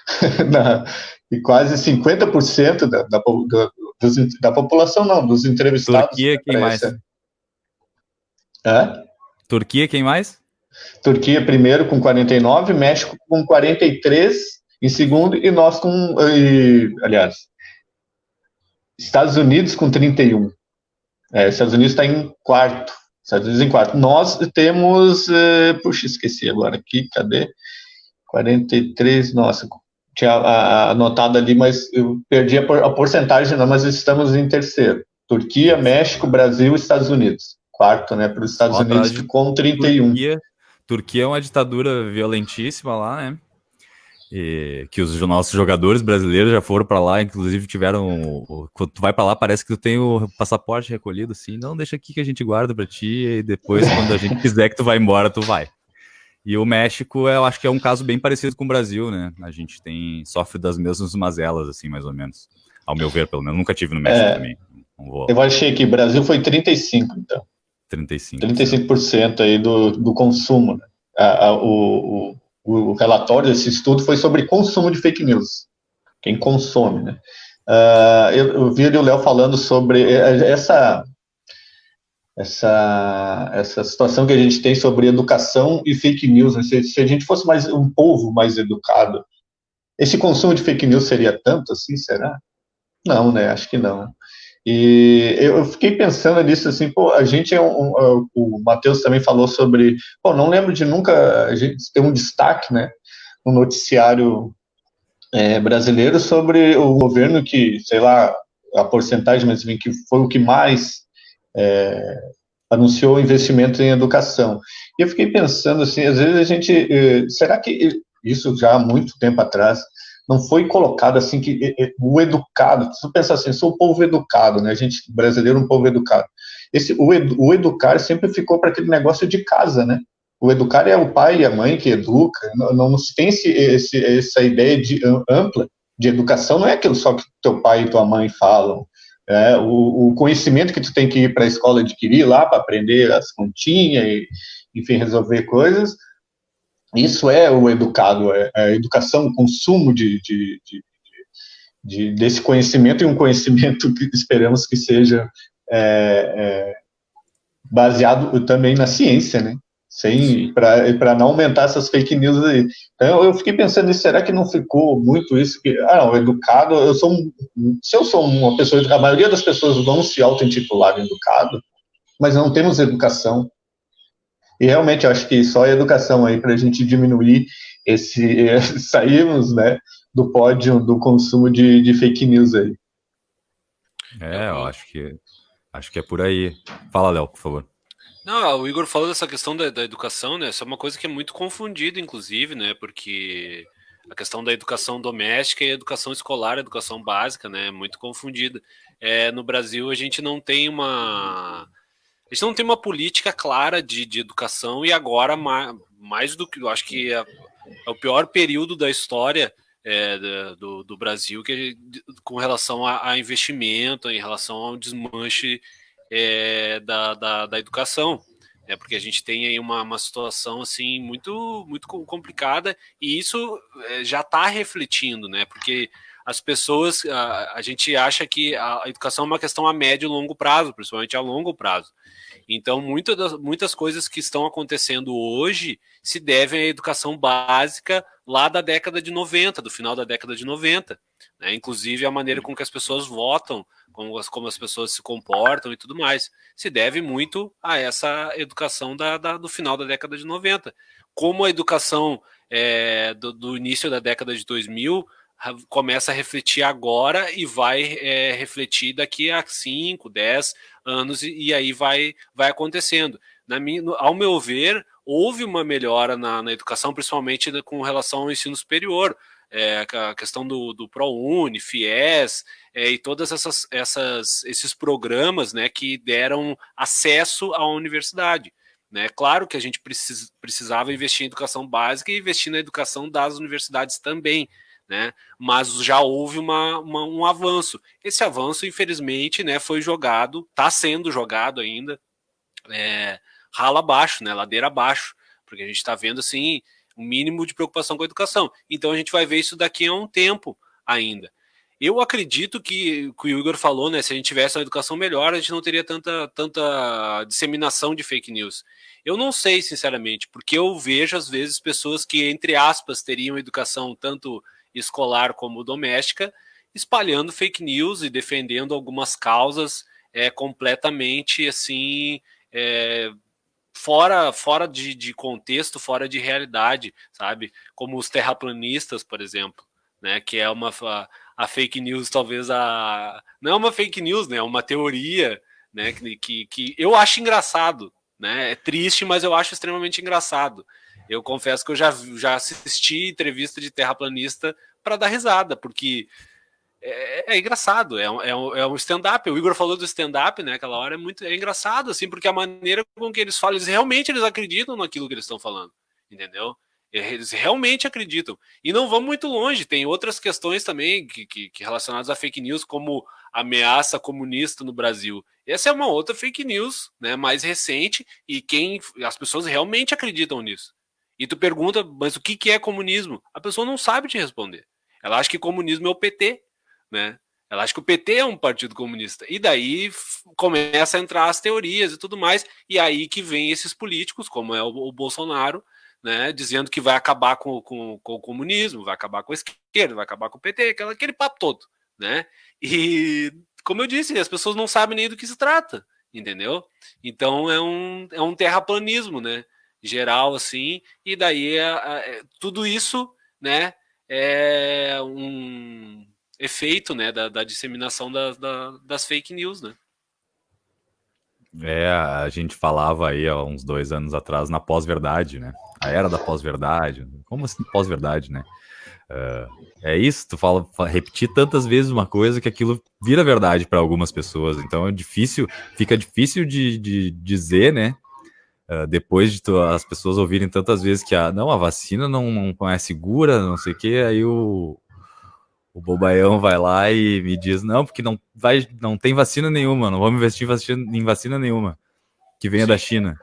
(laughs) na, e quase 50% da, da, da, dos, da população, não, dos entrevistados. Turquia, quem mais? Hã? Turquia, quem mais? Turquia primeiro com 49, México com 43 em segundo e nós com, e, aliás, Estados Unidos com 31. É, Estados Unidos está em quarto. Estados Unidos em quarto. Nós temos, uh, puxa, esqueci agora aqui, cadê? 43, nossa, tinha anotado ali, mas eu perdi a, a porcentagem, não, mas estamos em terceiro. Turquia, México, Brasil Estados Unidos. Quarto, né? Para os Estados Unidos ficou um 31. Turquia, Turquia é uma ditadura violentíssima lá, né? E que os nossos jogadores brasileiros já foram para lá, inclusive tiveram. Quando tu vai para lá, parece que tu tem o passaporte recolhido, assim. Não, deixa aqui que a gente guarda para ti, e depois, quando a gente (laughs) quiser que tu vai embora, tu vai. E o México, eu acho que é um caso bem parecido com o Brasil, né? A gente tem sofre das mesmas mazelas, assim, mais ou menos. Ao meu ver, pelo menos. Nunca tive no México é, também. Eu achei que o Brasil foi 35, então. 35. 35% aí do, do consumo. Né? A, a, o, o, o, relatório desse estudo foi sobre consumo de fake news. Quem consome, né? Uh, eu, eu vi o Léo falando sobre essa essa, essa situação que a gente tem sobre educação e fake news. Né? Se, se, a gente fosse mais um povo mais educado, esse consumo de fake news seria tanto assim, será? Não, né? Acho que não. E eu, fiquei pensando nisso assim, pô, a gente é um, um é, o Matheus também falou sobre, pô, não lembro de nunca a gente ter um destaque, né, no noticiário é, brasileiro sobre o governo que, sei lá, a porcentagem, mas que foi o que mais é, anunciou investimento em educação. E eu fiquei pensando assim, às vezes a gente, eh, será que isso já há muito tempo atrás não foi colocado assim que o educado, se você pensar assim, sou um povo educado, né? A gente brasileiro é um povo educado. Esse o, edu, o educar sempre ficou para aquele negócio de casa, né? O educar é o pai e a mãe que educa, não, não tem esse, esse, essa ideia de ampla de educação, não é aquilo só que teu pai e tua mãe falam, é, o, o, conhecimento que tu tem que ir para a escola adquirir lá para aprender as continhas e, enfim, resolver coisas, isso é o educado, é, é a educação, o consumo de, de, de, de, desse conhecimento e um conhecimento que esperamos que seja é, é baseado também na ciência, né? Sem para não aumentar essas fake news aí. Então eu fiquei pensando, será que não ficou muito isso que ah, não, educado, eu sou um, se eu sou uma pessoa, a maioria das pessoas vão se auto-intitular educado, mas não temos educação. E realmente eu acho que só a educação aí para a gente diminuir (laughs) esse sairmos, né, do pódio do consumo de, de fake news aí. É, eu acho que acho que é por aí. Fala, Léo, por favor. Não, o Igor falou dessa questão da, da educação, né? Isso é uma coisa que é muito confundida, inclusive, né? Porque a questão da educação doméstica e educação escolar, educação básica, né? É muito confundida. É, no Brasil, a gente não tem uma. A gente não tem uma política clara de, de educação e agora, mais, mais do que. Eu acho que é, é o pior período da história é, do, do, Brasil que, com relação a, a investimento, em relação ao desmanche é, da, da, da, educação. é porque a gente tem aí uma, uma situação assim muito muito complicada e isso é, já está refletindo, né? Porque as pessoas, a, a, gente acha que a educação é uma questão a médio e longo prazo, principalmente a longo prazo. Então, muitas, das, muitas coisas que estão acontecendo hoje se devem à educação básica lá da década de 90, do final da década de 90. Né? Inclusive, a maneira com que as pessoas votam, como as, como as pessoas se comportam e tudo mais, se deve muito a essa educação da, da do final da década de 90. Como a educação é, do, do início da década de 2000 começa a refletir agora e vai é, refletir daqui a 5, 10 anos, e, e, aí vai, vai acontecendo. Na minha, no, ao meu ver, houve uma melhora na, na educação, principalmente com relação ao ensino superior. É, a questão do, do ProUni, FIES é, e todos essas, essas, esses programas né, que deram acesso à universidade. Né? Claro que a gente precis, precisava investir em educação básica e investir na educação das universidades também, né? Mas já houve uma, uma, um avanço. Esse avanço, infelizmente, né, foi jogado, está sendo jogado ainda, é, rala abaixo, né, ladeira abaixo, porque a gente está vendo assim um mínimo de preocupação com a educação. Então a gente vai ver isso daqui a um tempo ainda. Eu acredito que, que o Igor falou, né? Se a gente tivesse uma educação melhor, a gente não teria tanta, tanta disseminação de fake news. Eu não sei, sinceramente, porque eu vejo às vezes pessoas que, entre aspas, teriam educação tanto escolar como doméstica, espalhando fake news e defendendo algumas causas é, completamente assim é, fora fora de, de, contexto, fora de realidade, sabe? Como os terraplanistas, por exemplo, né? Que é uma a, a fake news, talvez a não é uma fake news, né? É uma teoria, né? Que, que, que eu acho engraçado, né? É triste, mas eu acho extremamente engraçado. Eu confesso que eu já, já assisti entrevista de terraplanista para dar risada, porque é, é engraçado, é, é, é um stand-up. O Igor falou do stand-up, né? Aquela hora é muito é engraçado, assim, porque a maneira com que eles falam, eles realmente eles acreditam naquilo que eles estão falando, entendeu? Eles realmente acreditam. E não vão muito longe, tem outras questões também que, que, que relacionadas a fake news, como ameaça comunista no Brasil. Essa é uma outra fake news, né, mais recente, e quem as pessoas realmente acreditam nisso. E tu pergunta, mas o que, que é comunismo? A pessoa não sabe te responder. Ela acha que comunismo é o PT, né? Ela acha que o PT é um partido comunista. E daí começa a entrar as teorias e tudo mais. E aí que vem esses políticos, como é o, o Bolsonaro, né? Dizendo que vai acabar com, com, com, o comunismo, vai acabar com a esquerda, vai acabar com o PT, aquela, aquele papo todo, né? E como eu disse, as pessoas não sabem nem do que se trata, entendeu? Então é um, é um terraplanismo, né? geral, assim, e daí é, é, tudo isso, né, é um efeito, né, da, da disseminação da, da, das fake news, né. É, a gente falava aí há uns dois anos atrás na pós-verdade, né? A era da pós-verdade. Como assim pós-verdade, né? Uh, é isso, tu fala, repetir tantas vezes uma coisa que aquilo vira verdade para algumas pessoas. Então é difícil, fica difícil de, de dizer, né? Uh, depois de tu, as pessoas ouvirem tantas vezes que a, não, a vacina não, não é segura, não sei o que, aí o, o bobaião vai lá e me diz, não, porque não, vai, não tem vacina nenhuma, não vamos investir vacina, em vacina nenhuma que venha Sim. da China.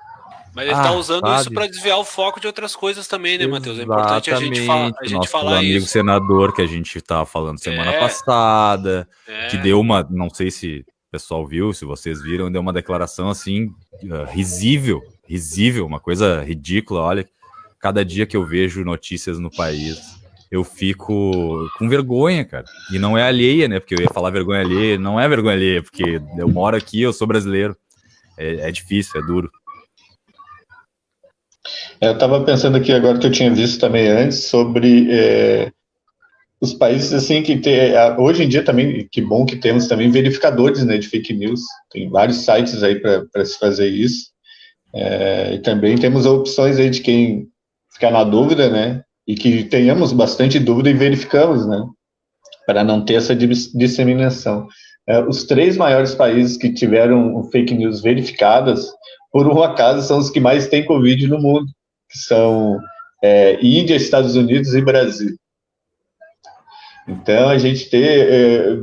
Mas ele está ah, usando sabe? isso para desviar o foco de outras coisas também, né, Matheus? É importante a gente, fa a gente Nosso falar amigo isso. senador que a gente estava falando semana é. passada, é. que deu uma, não sei se o pessoal viu, se vocês viram, deu uma declaração assim, uh, risível, risível, uma coisa ridícula. Olha, cada dia que eu vejo notícias no país, eu fico com vergonha, cara. E não é alheia, né? Porque eu ia falar vergonha alheia, não é vergonha alheia, porque eu moro aqui, eu sou brasileiro. É, é difícil, é duro. É, eu estava pensando aqui agora que eu tinha visto também antes sobre é, os países assim que tem, hoje em dia também que bom que temos também verificadores né, de fake news. Tem vários sites aí para se fazer isso. É, e também temos opções aí de quem ficar na dúvida, né? E que tenhamos bastante dúvida e verificamos, né? Para não ter essa disseminação. É, os três maiores países que tiveram fake news verificadas, por um acaso, são os que mais têm Covid no mundo, que são é, Índia, Estados Unidos e Brasil. Então, a gente ter. É,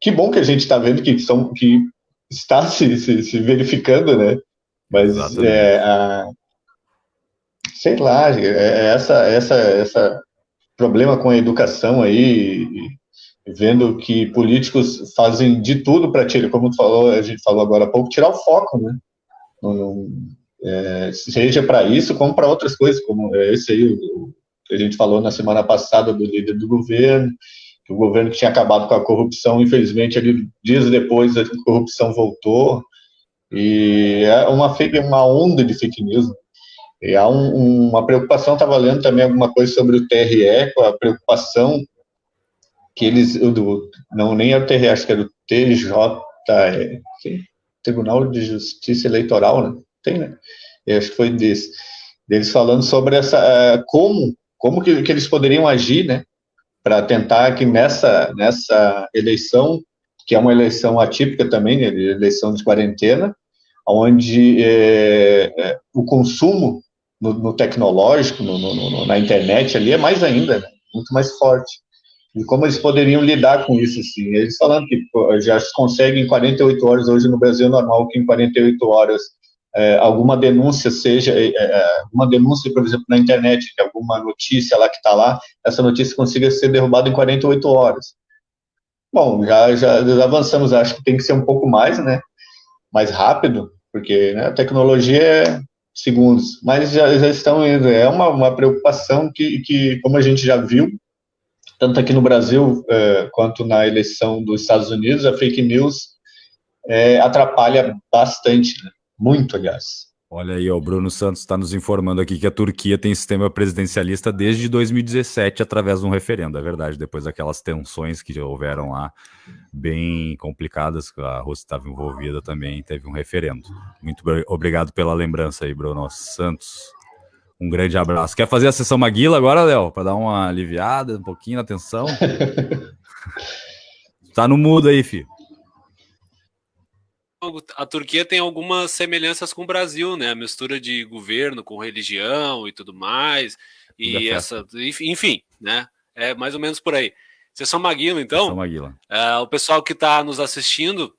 que bom que a gente está vendo que, são, que está se, se, se verificando, né? Mas é, a, sei lá, é, é essa, essa, essa problema com a educação aí, vendo que políticos fazem de tudo para tirar, como tu falou, a gente falou agora há pouco, tirar o foco, né? Não, não, é, seja para isso como para outras coisas, como esse aí que a gente falou na semana passada do líder do governo, que o governo que tinha acabado com a corrupção, infelizmente, ali, dias depois a corrupção voltou, e é uma, uma onda de fake news. E há um, uma preocupação, estava lendo também alguma coisa sobre o TRE, com a preocupação que eles, do, não nem é o TRE, acho que é do TJ, Tribunal de Justiça Eleitoral, né? Tem, né? Eu acho que foi desse. Deles falando sobre essa, uh, como, como que, que eles poderiam agir, né? Para tentar que nessa, nessa eleição que é uma eleição atípica também, né, eleição de quarentena, onde é, é, o consumo no, no tecnológico, no, no, na internet ali é mais ainda, né, muito mais forte. E como eles poderiam lidar com isso, assim? Eles falando que já se consegue em 48 horas, hoje no Brasil é normal que em 48 horas é, alguma denúncia seja, é, é, alguma denúncia, por exemplo, na internet, alguma notícia lá que está lá, essa notícia consiga ser derrubada em 48 horas. Bom, já, já avançamos, acho que tem que ser um pouco mais, né? Mais rápido, porque né, a tecnologia é segundos, mas já, já estão indo. É uma, uma preocupação que, que, como a gente já viu, tanto aqui no Brasil é, quanto na eleição dos Estados Unidos, a fake news é, atrapalha bastante, né? muito, aliás. Olha aí, o Bruno Santos está nos informando aqui que a Turquia tem sistema presidencialista desde 2017 através de um referendo. É verdade, depois daquelas tensões que houveram lá, bem complicadas, a Rússia estava envolvida também, teve um referendo. Muito obrigado pela lembrança aí, Bruno Santos. Um grande abraço. Quer fazer a sessão Maguila agora, Léo? Para dar uma aliviada um pouquinho na tensão? (laughs) tá no mudo aí, filho a Turquia tem algumas semelhanças com o Brasil, né? A mistura de governo com religião e tudo mais. E essa, enfim, né? É mais ou menos por aí. Sessão Maguila, então. Sessão Maguila. É, o pessoal que está nos assistindo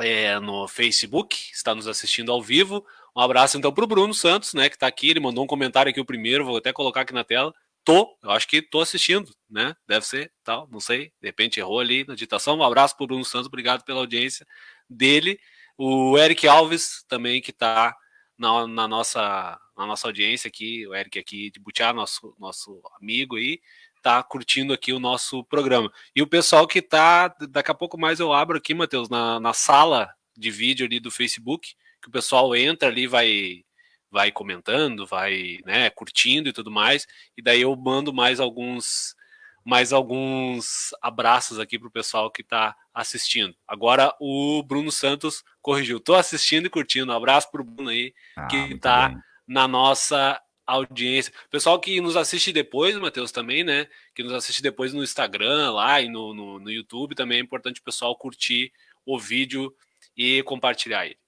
é, no Facebook, está nos assistindo ao vivo. Um abraço então para o Bruno Santos, né? Que está aqui. Ele mandou um comentário aqui o primeiro, vou até colocar aqui na tela. Tô, eu acho que tô assistindo, né? Deve ser, tal, não sei. De repente errou ali na digitação. Um abraço para o Bruno Santos, obrigado pela audiência dele. O Eric Alves também, que está na, na, nossa, na nossa audiência aqui, o Eric aqui de Butiá, nosso, nosso amigo aí, tá curtindo aqui o nosso programa. E o pessoal que tá, daqui a pouco mais eu abro aqui, Matheus, na, na sala de vídeo ali do Facebook, que o pessoal entra ali, vai vai comentando, vai, né, curtindo e tudo mais, e daí eu mando mais alguns mais alguns abraços aqui para o pessoal que está assistindo. Agora o Bruno Santos corrigiu. Estou assistindo e curtindo. Um abraço para o Bruno aí, ah, que está na nossa audiência. Pessoal que nos assiste depois, Matheus, também, né? Que nos assiste depois no Instagram lá e no, no, no YouTube também é importante o pessoal curtir o vídeo e compartilhar ele.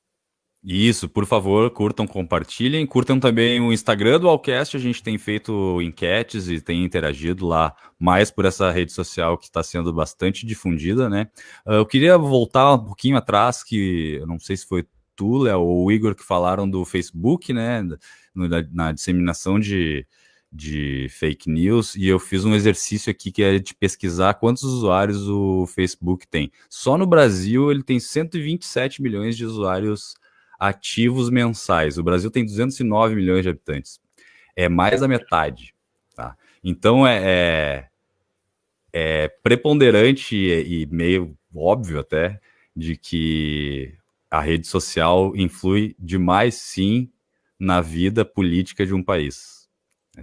Isso, por favor, curtam, compartilhem. Curtam também o Instagram do Alcast. A gente tem feito enquetes e tem interagido lá mais por essa rede social que está sendo bastante difundida, né? Uh, eu queria voltar um pouquinho atrás, que eu não sei se foi tu, Léo, ou o Igor, que falaram do Facebook, né? Na, na disseminação de, de fake news e eu fiz um exercício aqui que é de pesquisar quantos usuários o Facebook tem. Só no Brasil ele tem 127 milhões de usuários ativos mensais. O Brasil tem 209 milhões de habitantes. É mais da metade. Tá? Então é, é, é preponderante e, e meio óbvio até de que a rede social influi demais, sim, na vida política de um país.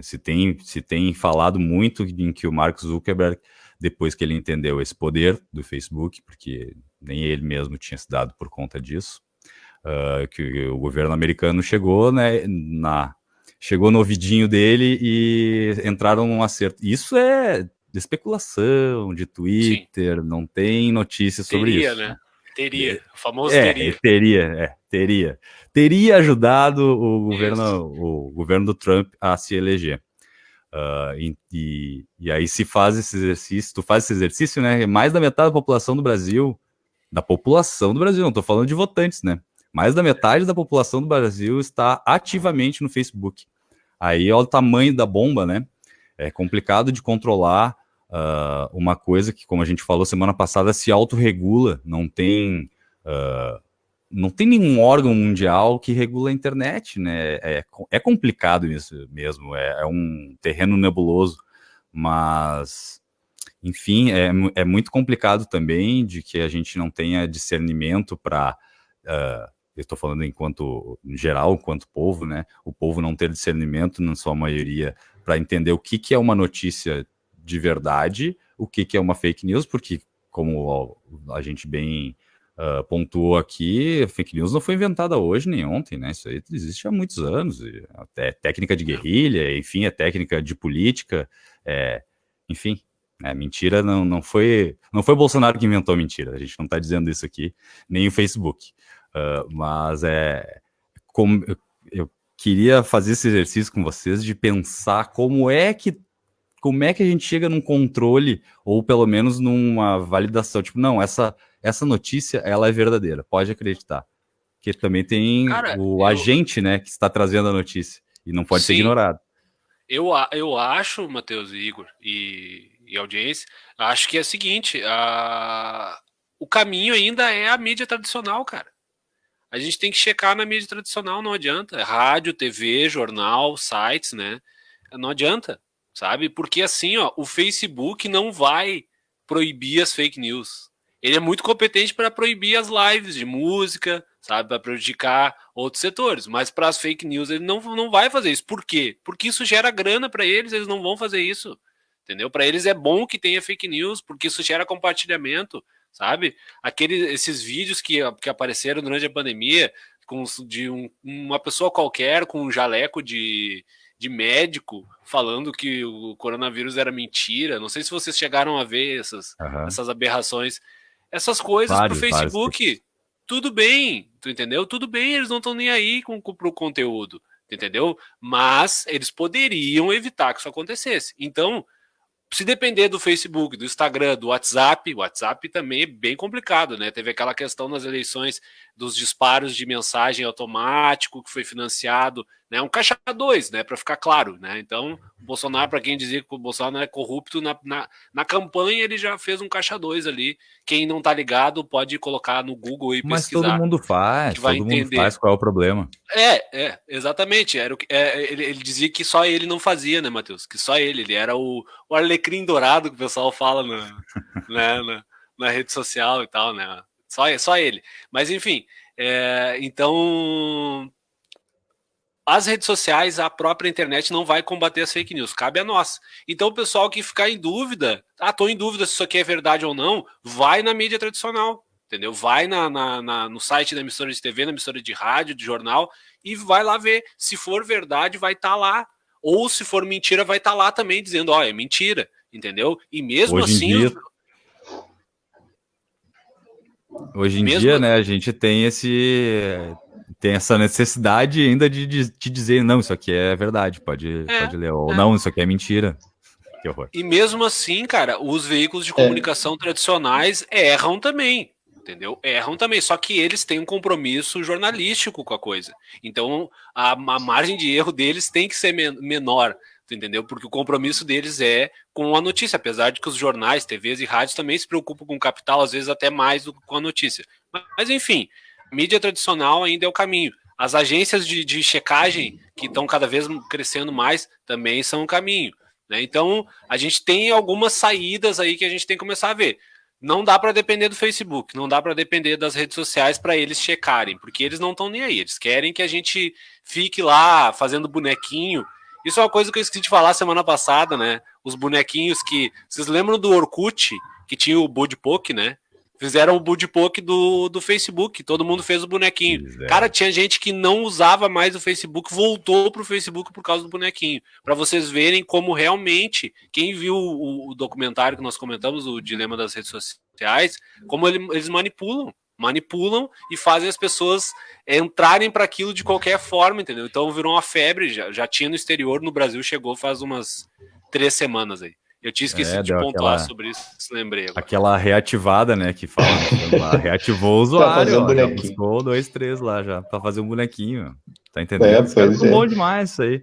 Se tem, se tem falado muito em que o Mark Zuckerberg, depois que ele entendeu esse poder do Facebook, porque nem ele mesmo tinha se dado por conta disso, uh, que o governo americano chegou, né, na, chegou no ouvidinho dele e entraram num acerto. Isso é de especulação, de Twitter, Sim. não tem notícias sobre teria, isso. Né? Teria, é, o famoso é, teria. Teria, é, teria. Teria ajudado o governo, o governo do Trump a se eleger. Uh, e, e, e, aí se faz esse exercício, tu faz esse exercício, né? Mais da metade da população do Brasil, da população do Brasil, não estou falando de votantes, né? Mais da metade da população do Brasil está ativamente no Facebook. Aí olha o tamanho da bomba, né? É complicado de controlar uh, uma coisa que, como a gente falou semana passada, se autorregula, não tem. Uh, não tem nenhum órgão mundial que regula a internet, né? É, é complicado isso mesmo, é, é um terreno nebuloso, mas enfim, é, é muito complicado também de que a gente não tenha discernimento para. Uh, ah, estou falando enquanto em geral, enquanto povo, né? O povo não ter discernimento, na sua maioria, para entender o que, que é uma notícia de verdade, o que, que é uma fake news, porque, como a gente bem uh, pontuou aqui, fake news não foi inventada hoje nem ontem, né? Isso aí existe há muitos anos. Até técnica de guerrilha, enfim, é técnica de política, é, enfim. É, mentira não, não foi não foi Bolsonaro que inventou mentira. A gente não está dizendo isso aqui, nem o Facebook. Uh, mas é como eu, queria fazer esse exercício com vocês de pensar como é que como é que a gente chega num controle ou pelo menos numa validação, tipo, não, essa essa notícia ela é verdadeira, pode acreditar. Porque também tem Cara, o eu... agente, né, que está trazendo a notícia e não pode Sim. ser ignorado. Eu, eu acho, Matheus e Igor e, e audiência, acho que é o seguinte, a... o caminho ainda é a mídia tradicional, cara. A gente tem que checar na mídia tradicional, não adianta. Rádio, TV, jornal, sites, né? Não adianta sabe? Porque assim, ó, o Facebook não vai proibir as fake news. Ele é muito competente para proibir as lives de música, sabe, para prejudicar outros setores, mas para as fake news ele não, não vai fazer isso. Por quê? Porque isso gera grana para eles, eles não vão fazer isso. Entendeu? Para eles é bom que tenha fake news, porque isso gera compartilhamento, sabe? Aqueles esses vídeos que, que apareceram durante a pandemia com de um, uma pessoa qualquer com um jaleco de, de médico falando que o coronavírus era mentira. Não sei se vocês chegaram a ver essas, uhum. essas aberrações. Essas coisas vários, pro Facebook, vários. tudo bem, tu entendeu? Tudo bem, eles não estão nem aí com, com pro conteúdo, entendeu? Mas eles poderiam evitar que isso acontecesse. Então, se depender do Facebook, do Instagram, do WhatsApp, o WhatsApp também é bem complicado, né? Teve aquela questão nas eleições dos disparos de mensagem automático que foi financiado, né? Um caixa 2, né? Para ficar claro, né? Então, o Bolsonaro, para quem dizia que o Bolsonaro é corrupto, na, na, na, campanha ele já fez um caixa 2 ali. Quem não tá ligado pode colocar no Google e Mas pesquisar. Mas todo mundo faz, todo entender. mundo faz qual é o problema. É, é, exatamente. Era o, é, ele, ele, dizia que só ele não fazia, né, Matheus? Que só ele, ele era o, o alecrim dourado que o pessoal fala na, (laughs) né, na, na rede social e tal, né? Só, só ele. Mas enfim, é, então as redes sociais, a própria internet não vai combater as fake news, cabe a nós. Então, o pessoal que ficar em dúvida, ah, tô em dúvida se isso aqui é verdade ou não, vai na mídia tradicional, entendeu? Vai na, na, na, no site da emissora de TV, na emissora de rádio, de jornal, e vai lá ver. Se for verdade, vai estar tá lá. Ou se for mentira, vai estar tá lá também dizendo, ó, oh, é mentira, entendeu? E mesmo Hoje assim. Dia... Hoje em Mesmo... dia, né, a gente tem esse tem essa necessidade ainda de, de, de dizer não, isso aqui é verdade, pode, é, pode ler, ou é. não, isso aqui é mentira. Que horror. E mesmo assim, cara, os veículos de é. comunicação é. tradicionais erram também, entendeu? Erram também, só que eles têm um compromisso jornalístico com a coisa. Então, a, a margem de erro deles tem que ser men menor entendeu? Porque o compromisso deles é com a notícia, apesar de que os jornais, TVs e rádios também se preocupam com o capital, às vezes até mais do que com a notícia. Mas, mas enfim, mídia tradicional ainda é o caminho. As agências de, de checagem, que estão cada vez crescendo mais, também são o caminho. Né? Então, a gente tem algumas saídas aí que a gente tem que começar a ver. Não dá para depender do Facebook, não dá para depender das redes sociais para eles checarem, porque eles não estão nem aí. Eles querem que a gente fique lá fazendo bonequinho isso é uma coisa que eu esqueci de falar semana passada, né? Os bonequinhos que. Vocês lembram do Orkut, que tinha o Budpoke, né? Fizeram o Budpoke do, do Facebook, todo mundo fez o bonequinho. É. Cara, tinha gente que não usava mais o Facebook, voltou pro Facebook por causa do bonequinho. Para vocês verem como realmente, quem viu o, o, documentário que nós comentamos, o Dilema das Redes Sociais, como ele, eles manipulam manipulam e fazem as pessoas entrarem para aquilo de qualquer forma, entendeu? Então virou uma febre, já, já tinha no exterior, no Brasil chegou faz umas três semanas aí. Eu tinha esquecido é, de pontuar aquela, sobre isso, se lembrei. Agora. Aquela reativada, né? Que fala, (laughs) reativou o usuário. Um ó, buscou dois, três lá já, para fazer um bonequinho. Tá entendendo? É, é. bom demais isso aí.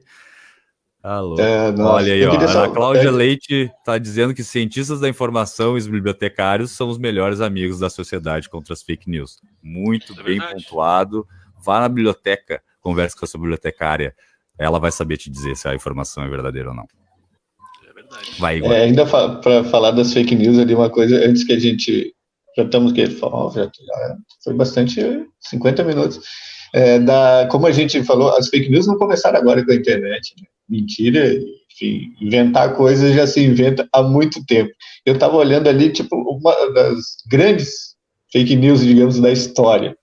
Alô. É, Olha aí, ó, a Cláudia é... Leite está dizendo que cientistas da informação e os bibliotecários são os melhores amigos da sociedade contra as fake news. Muito é bem verdade. pontuado. Vá na biblioteca, converse com a sua bibliotecária. Ela vai saber te dizer se a informação é verdadeira ou não. Vai, é, ainda fa para falar das fake news ali, uma coisa, antes que a gente. Já estamos que falou, já, já foi bastante 50 minutos. É, da, como a gente falou, as fake news não começaram agora com a internet. Né? Mentira, enfim, inventar coisas já se inventa há muito tempo. Eu estava olhando ali, tipo, uma das grandes fake news, digamos, da história.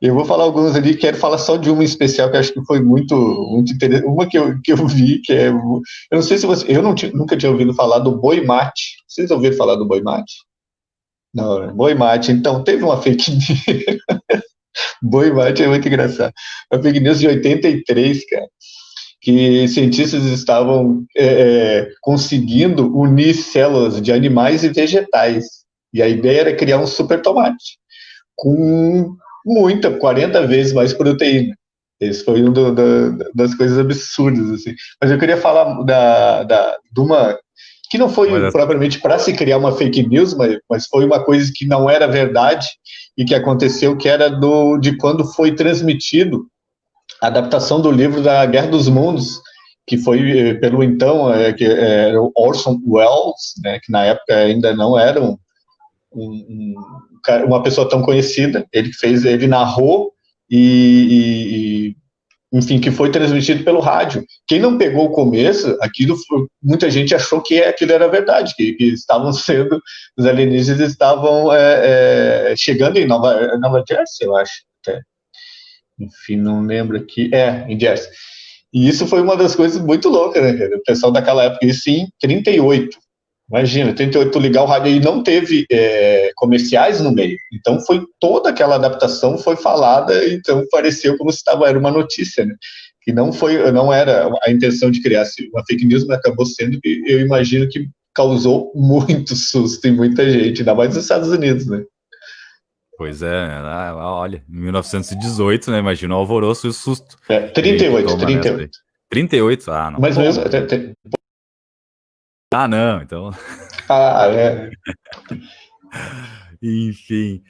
Eu vou falar algumas ali, quero falar só de uma especial que acho que foi muito, muito interessante. Uma que eu, que eu vi, que é. Eu não sei se você. Eu não tinha, nunca tinha ouvido falar do boi mate. Vocês ouviram falar do boi mate? Não, né? boi mate. Então, teve uma fake news. (laughs) boi mate é muito engraçado. Uma fake news de 83, cara. Que cientistas estavam é, é, conseguindo unir células de animais e vegetais. E a ideia era criar um super tomate com muita, 40 vezes mais proteína. Esse foi uma das coisas absurdas, assim. Mas eu queria falar da, da, de uma que não foi Olha. propriamente para se criar uma fake news, mas, mas foi uma coisa que não era verdade e que aconteceu, que era do, de quando foi transmitido a adaptação do livro da Guerra dos Mundos, que foi eh, pelo então é, que era Orson Welles, né, que na época ainda não era um, um, uma pessoa tão conhecida, ele fez, ele narrou e, e, enfim, que foi transmitido pelo rádio. Quem não pegou o começo, aquilo, muita gente achou que aquilo era verdade, que, que estavam (laughs) sendo, os alienígenas estavam é, é, chegando em Nova, Nova Jersey, eu acho, até. Enfim, não lembro aqui. É, em Jersey. E isso foi uma das coisas muito loucas, né, O pessoal daquela época, isso em 38. Imagina, 38 ligar o rádio e não teve é, comerciais no meio. Então foi toda aquela adaptação foi falada, então pareceu como se estava era uma notícia, né? Que não foi, não era a intenção de criar uma fake news, mas acabou sendo que eu imagino que causou muito (laughs) susto em muita gente, ainda mais nos Estados Unidos, né? Pois é, ah, olha, em 1918, né? Imagina o alvoroço e o susto. É, 38, 38. 38, ah, não. Mas mesmo, ah, não, então. Ah, é. (laughs) Enfim,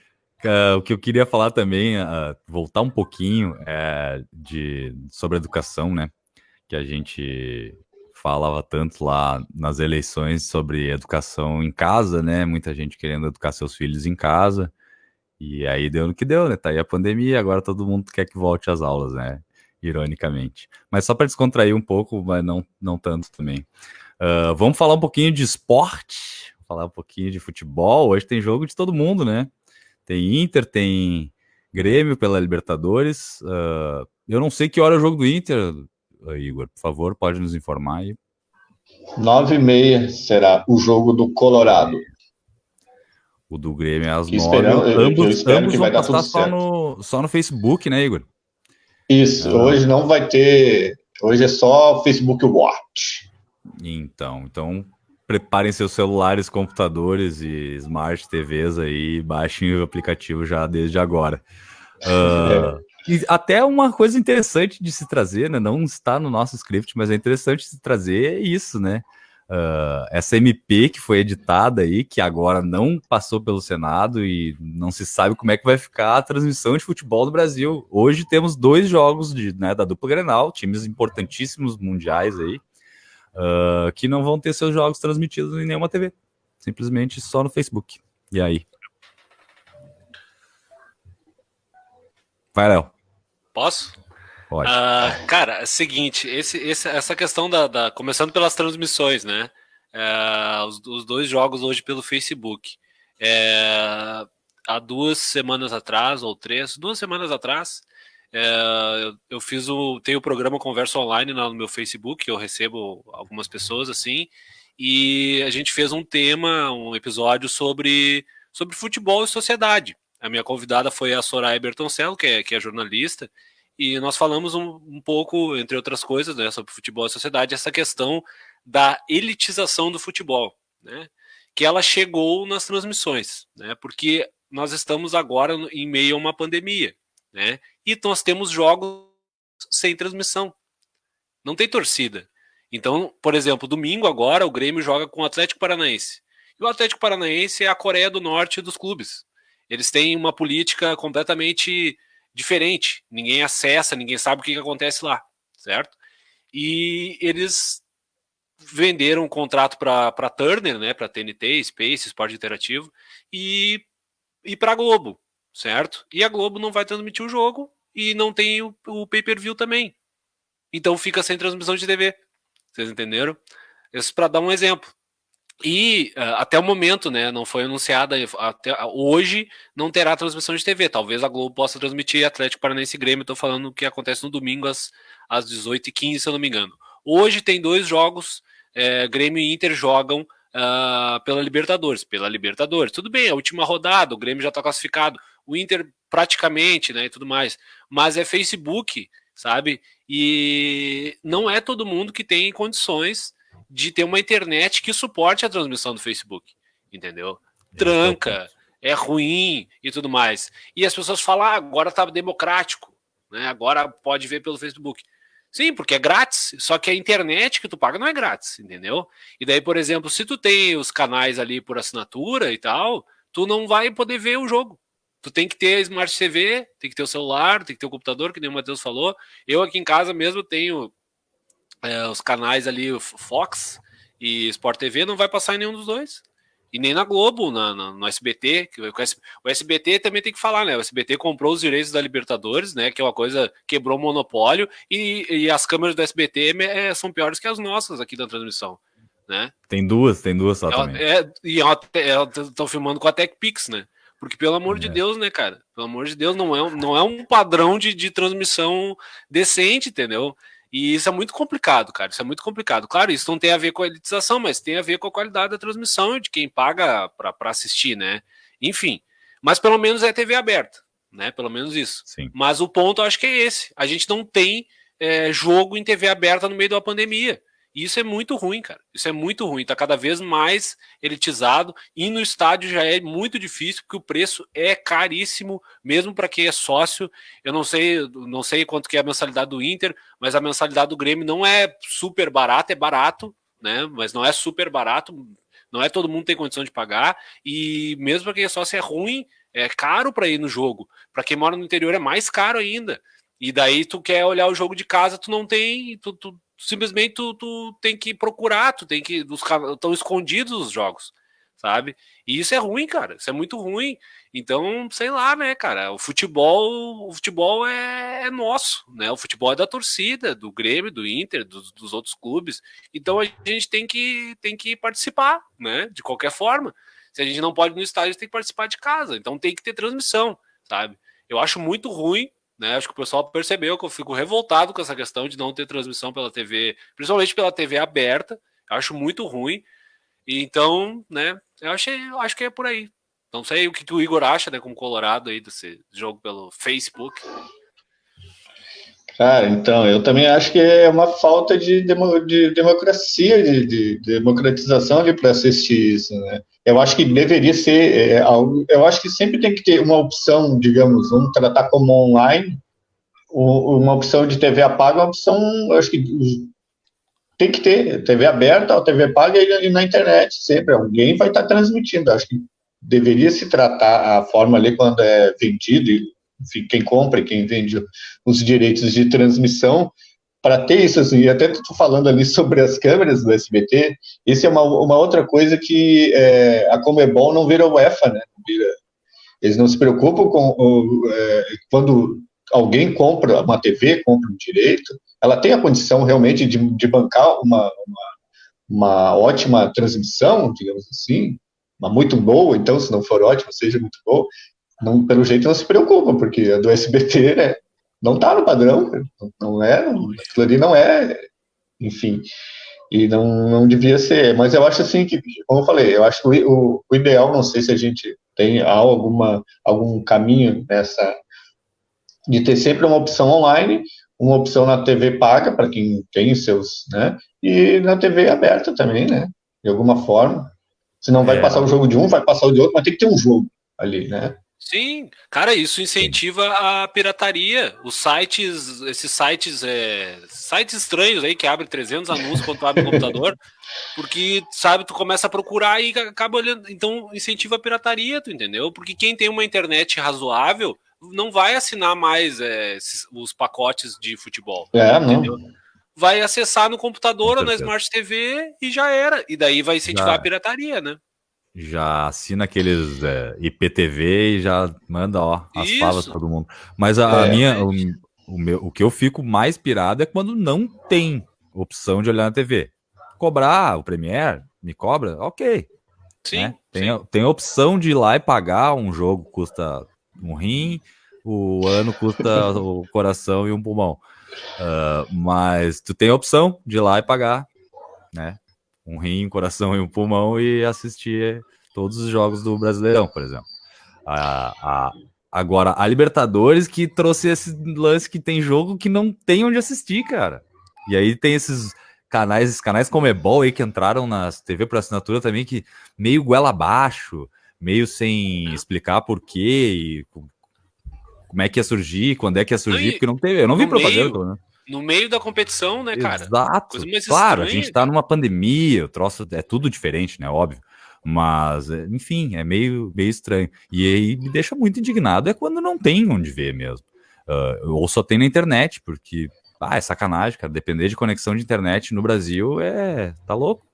uh, o que eu queria falar também, uh, voltar um pouquinho é, de, sobre educação, né? Que a gente falava tanto lá nas eleições sobre educação em casa, né? Muita gente querendo educar seus filhos em casa. E aí deu no que deu, né? Tá aí a pandemia, agora todo mundo quer que volte às aulas, né? Ironicamente. Mas só para descontrair um pouco, mas não, não tanto também. Uh, vamos falar um pouquinho de esporte, falar um pouquinho de futebol. Hoje tem jogo de todo mundo, né? Tem Inter, tem Grêmio pela Libertadores. Uh, eu não sei que hora é o jogo do Inter, Igor. Por favor, pode nos informar aí. Nove e meia será o jogo do Colorado. O do Grêmio é às nove. Ambos, ambos vão passar só no, só no Facebook, né, Igor? Isso. Ah. Hoje não vai ter. Hoje é só Facebook Watch. Então, então preparem seus celulares, computadores e smart TVs aí, baixem o aplicativo já desde agora. Uh, e até uma coisa interessante de se trazer, né? Não está no nosso script, mas é interessante se trazer isso, né? Uh, essa MP que foi editada aí, que agora não passou pelo Senado e não se sabe como é que vai ficar a transmissão de futebol do Brasil. Hoje temos dois jogos de, né, da dupla Grenal, times importantíssimos mundiais aí, uh, que não vão ter seus jogos transmitidos em nenhuma TV, simplesmente só no Facebook. E aí? Vai, Léo. Posso? Pode. Uh, cara, é o seguinte, esse, esse, essa questão da, da, Começando pelas transmissões, né? Uh, os, os, dois jogos hoje pelo Facebook. É, há duas semanas atrás, ou três, duas semanas atrás, é, eu, fiz o. Tenho o programa Conversa Online no meu Facebook, eu recebo algumas pessoas assim, e a gente fez um tema, um episódio sobre, sobre futebol e sociedade. A minha convidada foi a Soraya Bertoncello, que é, que é jornalista, e nós falamos um, um pouco, entre outras coisas, né, sobre futebol e sociedade, essa questão da elitização do futebol, né? Que ela chegou nas transmissões, né? Porque nós estamos agora em meio a uma pandemia, né? E nós temos jogos sem transmissão. Não tem torcida. Então, por exemplo, domingo agora o Grêmio joga com o Atlético Paranaense. E o Atlético Paranaense é a Coreia do Norte dos clubes. Eles têm uma política completamente diferente. Ninguém acessa, ninguém sabe o que, que acontece lá, certo? E eles venderam um contrato para Turner, né, para TNT, Space, Esporte Interativo e, e para Globo, certo? E a Globo não vai transmitir o jogo e não tem o, o pay-per-view também. Então fica sem transmissão de TV. Vocês entenderam? Isso para dar um exemplo. E uh, até o momento, né, não foi anunciada, até hoje não terá transmissão de TV. Talvez a Globo possa transmitir Atlético Paranaense e Grêmio. Estou falando o que acontece no domingo às, às 18h15, se eu não me engano. Hoje tem dois jogos, é, Grêmio e Inter jogam uh, pela Libertadores. Pela Libertadores. Tudo bem, a última rodada, o Grêmio já está classificado. O Inter praticamente, né, e tudo mais. Mas é Facebook, sabe? E não é todo mundo que tem condições de ter uma internet que suporte a transmissão do Facebook, entendeu? Tranca, é ruim e tudo mais. E as pessoas falam, ah, agora tá democrático, né? Agora pode ver pelo Facebook. Sim, porque é grátis, só que a internet que tu paga não é grátis, entendeu? E daí, por exemplo, se tu tem os canais ali por assinatura e tal, tu não vai poder ver o jogo. Tu tem que ter Smart TV, tem que ter o celular, tem que ter o computador, que nem o Matheus falou. Eu aqui em casa mesmo tenho é, os canais ali, Fox e Sport TV, não vai passar em nenhum dos dois. E nem na Globo, na, na, no SBT. Que o SBT também tem que falar, né? O SBT comprou os direitos da Libertadores, né? Que é uma coisa, quebrou o monopólio, e, e as câmeras do SBT é, são piores que as nossas aqui da transmissão. Né? Tem duas, tem duas só é, também. É, e estão filmando com a TechPix, né? Porque, pelo amor é. de Deus, né, cara? Pelo amor de Deus, não é, não é um padrão de, de transmissão decente, entendeu? E isso é muito complicado, cara. Isso é muito complicado. Claro, isso não tem a ver com a elitização, mas tem a ver com a qualidade da transmissão e de quem paga para assistir, né? Enfim. Mas pelo menos é TV aberta, né? Pelo menos isso. Sim. Mas o ponto eu acho que é esse. A gente não tem é, jogo em TV aberta no meio da pandemia. E isso é muito ruim, cara. Isso é muito ruim. Tá cada vez mais elitizado. E no estádio já é muito difícil, porque o preço é caríssimo, mesmo para quem é sócio. Eu não sei, não sei quanto que é a mensalidade do Inter, mas a mensalidade do Grêmio não é super barata, é barato, né? Mas não é super barato. Não é todo mundo tem condição de pagar. E mesmo para quem é sócio é ruim, é caro para ir no jogo. Para quem mora no interior é mais caro ainda. E daí tu quer olhar o jogo de casa, tu não tem, tu, tu simplesmente tu, tu tem que procurar, tu tem que. Estão escondidos os jogos, sabe? E isso é ruim, cara. Isso é muito ruim. Então, sei lá, né, cara? O futebol, o futebol é, é nosso, né? O futebol é da torcida, do Grêmio, do Inter, dos, dos outros clubes. Então a gente tem que, tem que participar, né? De qualquer forma. Se a gente não pode ir no estádio, a gente tem que participar de casa. Então tem que ter transmissão, sabe? Eu acho muito ruim né? Acho que o pessoal percebeu que eu fico revoltado com essa questão de não ter transmissão pela TV, principalmente pela TV aberta. acho muito ruim. Então, né? Eu achei, acho que é por aí. Não sei o que o Igor acha, né, como Colorado aí desse jogo pelo Facebook. Cara, então, eu também acho que é uma falta de, demo, de democracia, de, de, democratização ali para assistir isso, né? Eu acho que deveria ser é, algo. Eu acho que sempre tem que ter uma opção, digamos, vamos tratar como online, uma opção de TV apaga, uma opção, eu acho que tem que ter TV aberta ou TV paga e, na internet sempre alguém vai estar transmitindo. Acho que deveria se tratar a forma ali quando é vendido enfim, quem compra e quem vende os direitos de transmissão, para ter isso, assim, até estou falando ali sobre as câmeras do SBT, isso é uma, uma outra coisa que é, a Comebol não vira UEFA, né? Eles não se preocupam com é, quando alguém compra uma TV, compra um direito, ela tem a condição realmente de, de bancar uma, uma, uma ótima transmissão, digamos assim, uma muito boa, então, se não for ótima, seja muito boa, não, pelo jeito não se preocupa, porque a do SBT né, não está no padrão, não é, aquilo ali não é, enfim, e não, não devia ser, mas eu acho assim que, como eu falei, eu acho que o, o ideal, não sei se a gente tem alguma, algum caminho nessa, de ter sempre uma opção online, uma opção na TV paga para quem tem seus, né? E na TV aberta também, né? De alguma forma. Se não vai é. passar o jogo de um, vai passar o de outro, mas tem que ter um jogo ali, né? Sim, cara, isso incentiva a pirataria. Os sites, esses sites, é, sites estranhos aí que abrem 300 anúncios quando tu abre o computador, (laughs) porque, sabe, tu começa a procurar e acaba olhando. Então, incentiva a pirataria, tu entendeu? Porque quem tem uma internet razoável não vai assinar mais é, os pacotes de futebol. É, entendeu? não. Vai acessar no computador ou na Smart TV e já era. E daí vai incentivar a pirataria, né? Já assina aqueles é, IPTV e já manda, ó, as Isso. falas todo mundo. Mas a, é, minha, o, o, meu, o que eu fico mais pirado é quando não tem opção de olhar na TV. Cobrar o Premiere, me cobra, ok. Sim, né? tem, sim. tem a opção de ir lá e pagar um jogo custa um rim, o ano custa (laughs) o coração e um pulmão. Uh, mas tu tem a opção de ir lá e pagar, né? Um rim, um coração e um pulmão e assistir todos os jogos do Brasileirão, por exemplo. A, a, agora, a Libertadores que trouxe esse lance que tem jogo que não tem onde assistir, cara. E aí tem esses canais, esses canais como Ebol aí que entraram nas TV por assinatura também, que meio goela abaixo, meio sem explicar por quê e como é que ia surgir, quando é que ia surgir, porque não teve. Eu não vi propaganda, meio, né? No meio da competição, né, cara? Exato. claro, a gente tá numa pandemia, o troço é tudo diferente, né? Óbvio. Mas, é, enfim, é meio, meio estranho. E aí me deixa muito indignado é quando não tem onde ver mesmo. Uh, ou só tem na internet, porque, ah, é sacanagem, cara. Depender de conexão de internet no Brasil é. tá louco.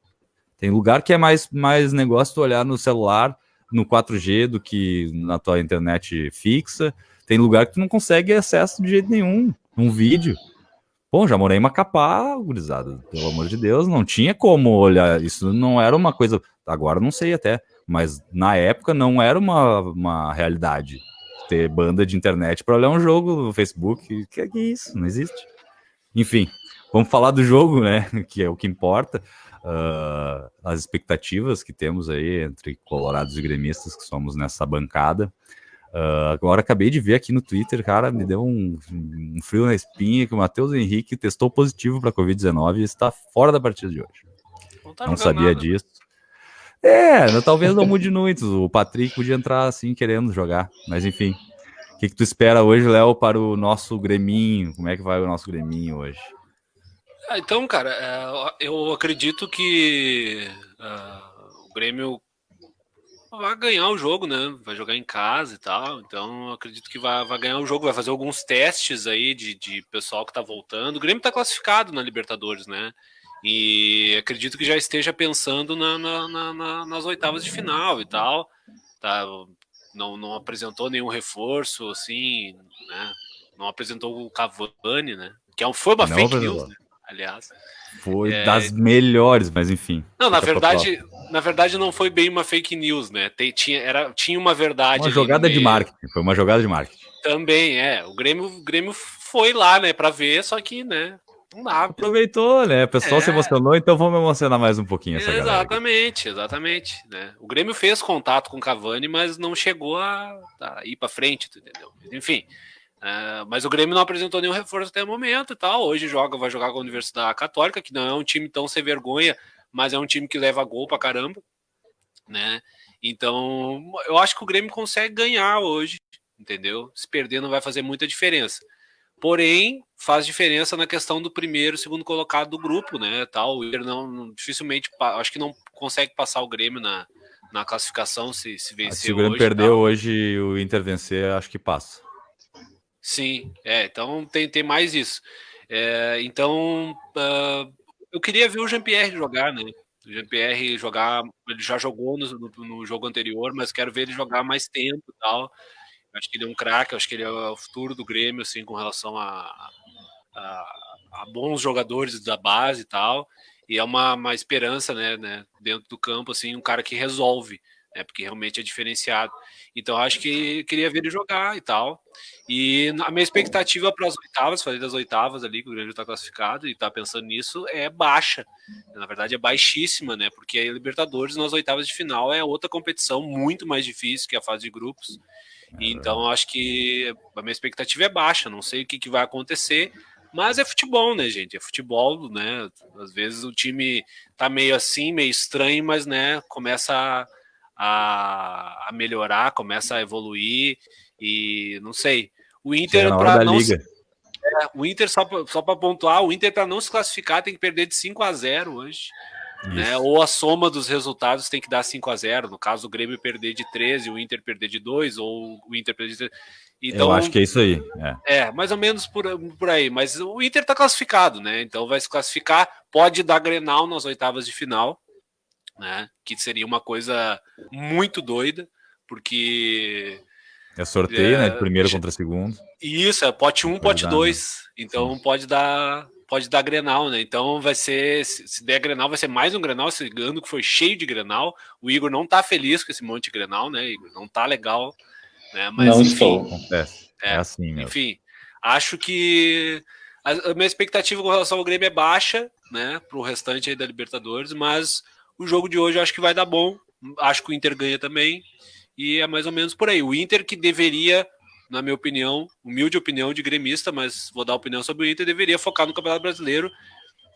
Tem lugar que é mais, mais negócio tu olhar no celular, no 4G, do que na tua internet fixa. Tem lugar que tu não consegue acesso de jeito nenhum. Um vídeo. Bom, já morei em Macapá, gurizada, pelo amor de Deus, não tinha como olhar, isso não era uma coisa, agora não sei até, mas na época não era uma, uma realidade ter banda de internet para olhar um jogo no Facebook, que é isso, não existe. Enfim, vamos falar do jogo, né, (laughs) que é o que importa, uh, as expectativas que temos aí entre colorados e gremistas que somos nessa bancada, Uh, agora acabei de ver aqui no Twitter, cara, me deu um, um frio na espinha que o Matheus Henrique testou positivo para Covid-19 e está fora da partida de hoje. Não, tá não sabia nada. disso. É, talvez não mude muito. O Patrick podia entrar assim querendo jogar, mas enfim. O que, que tu espera hoje, Léo, para o nosso Greminho? Como é que vai o nosso Greminho hoje? Ah, então, cara, é, eu acredito que uh, o Grêmio vai ganhar o jogo, né? Vai jogar em casa e tal. Então, acredito que vai, vai ganhar o jogo. Vai fazer alguns testes aí de, de pessoal que tá voltando. O Grêmio tá classificado na Libertadores, né? E acredito que já esteja pensando na, na, na, nas oitavas de final e tal. Tá, não, não apresentou nenhum reforço, assim, né? Não apresentou o Cavani, né? Que é um, foi uma não fake news, né? aliás. Foi é... das melhores, mas enfim. Não, na verdade, na verdade não foi bem uma fake news, né? Tem, tinha, era, tinha uma verdade. Uma jogada de marketing, foi uma jogada de marketing. Também, é. O Grêmio, o Grêmio foi lá, né, para ver, só que, né, não dá. Aproveitou, né? O pessoal é. se emocionou, então vamos emocionar mais um pouquinho essa Exatamente, exatamente. Né? O Grêmio fez contato com o Cavani, mas não chegou a, a ir para frente, entendeu? Enfim. Uh, mas o Grêmio não apresentou nenhum reforço até o momento e tal. Hoje joga, vai jogar com a Universidade Católica, que não é um time tão sem vergonha, mas é um time que leva gol pra caramba, né? Então, eu acho que o Grêmio consegue ganhar hoje, entendeu? Se perder não vai fazer muita diferença. Porém, faz diferença na questão do primeiro, segundo colocado do grupo, né? Tal, o Inter não dificilmente, acho que não consegue passar o Grêmio na, na classificação se, se vencer se o Grêmio hoje, perdeu tal. hoje o Inter vencer, acho que passa. Sim, é, então tem, tem mais isso. É, então, uh, eu queria ver o Jean-Pierre jogar, né? O Jean-Pierre jogar, ele já jogou no, no, no, jogo anterior, mas quero ver ele jogar mais tempo e tal. Acho que ele é um craque, acho que ele é o futuro do Grêmio, assim, com relação a, a, a bons jogadores da base e tal. E é uma, uma esperança, né, né, dentro do campo, assim, um cara que resolve né, porque realmente é diferenciado. Então acho que queria ver ele jogar e tal. E a minha expectativa para as oitavas, falei das oitavas ali, que o Grêmio está classificado e está pensando nisso, é baixa. Na verdade é baixíssima, né? Porque a Libertadores nas oitavas de final é outra competição muito mais difícil que a fase de grupos. Então acho que a minha expectativa é baixa, não sei o que, que vai acontecer, Mas é futebol, né, gente? É futebol, né? Às vezes o time tá meio assim, meio estranho, mas né, começa a, a, melhorar, começa a evoluir e não sei. O Inter para não. É, o Inter só só para pontuar, o Inter para não se classificar tem que perder de 5 a 0 hoje. Né? Ou a soma dos resultados tem que dar 5 a 0 No caso, o Grêmio perder de 13, o Inter perder de 2, ou o Inter perder de 13. Então, Eu acho que é isso aí. É, é mais ou menos por, por aí. Mas o Inter está classificado, né? Então vai se classificar, pode dar Grenal nas oitavas de final, né? Que seria uma coisa muito doida, porque. É sorteio, é, né? De primeiro contra segundo. Isso, é pote 1, um, pote 2. Né? Então Sim. pode dar pode dar Grenal, né? Então vai ser, se der Grenal, vai ser mais um Grenal, esse ano que foi cheio de Grenal. O Igor não tá feliz com esse monte de Grenal, né, Igor? Não tá legal, né? Mas não enfim, É, é, é assim, meu. Enfim, acho que a, a, minha expectativa com relação ao Grêmio é baixa, né, pro restante aí da Libertadores, mas o jogo de hoje acho que vai dar bom. Acho que o Inter ganha também. E é mais ou menos por aí. O Inter que deveria na minha opinião, humilde opinião de gremista, mas vou dar opinião sobre o Inter, deveria focar no Campeonato Brasileiro,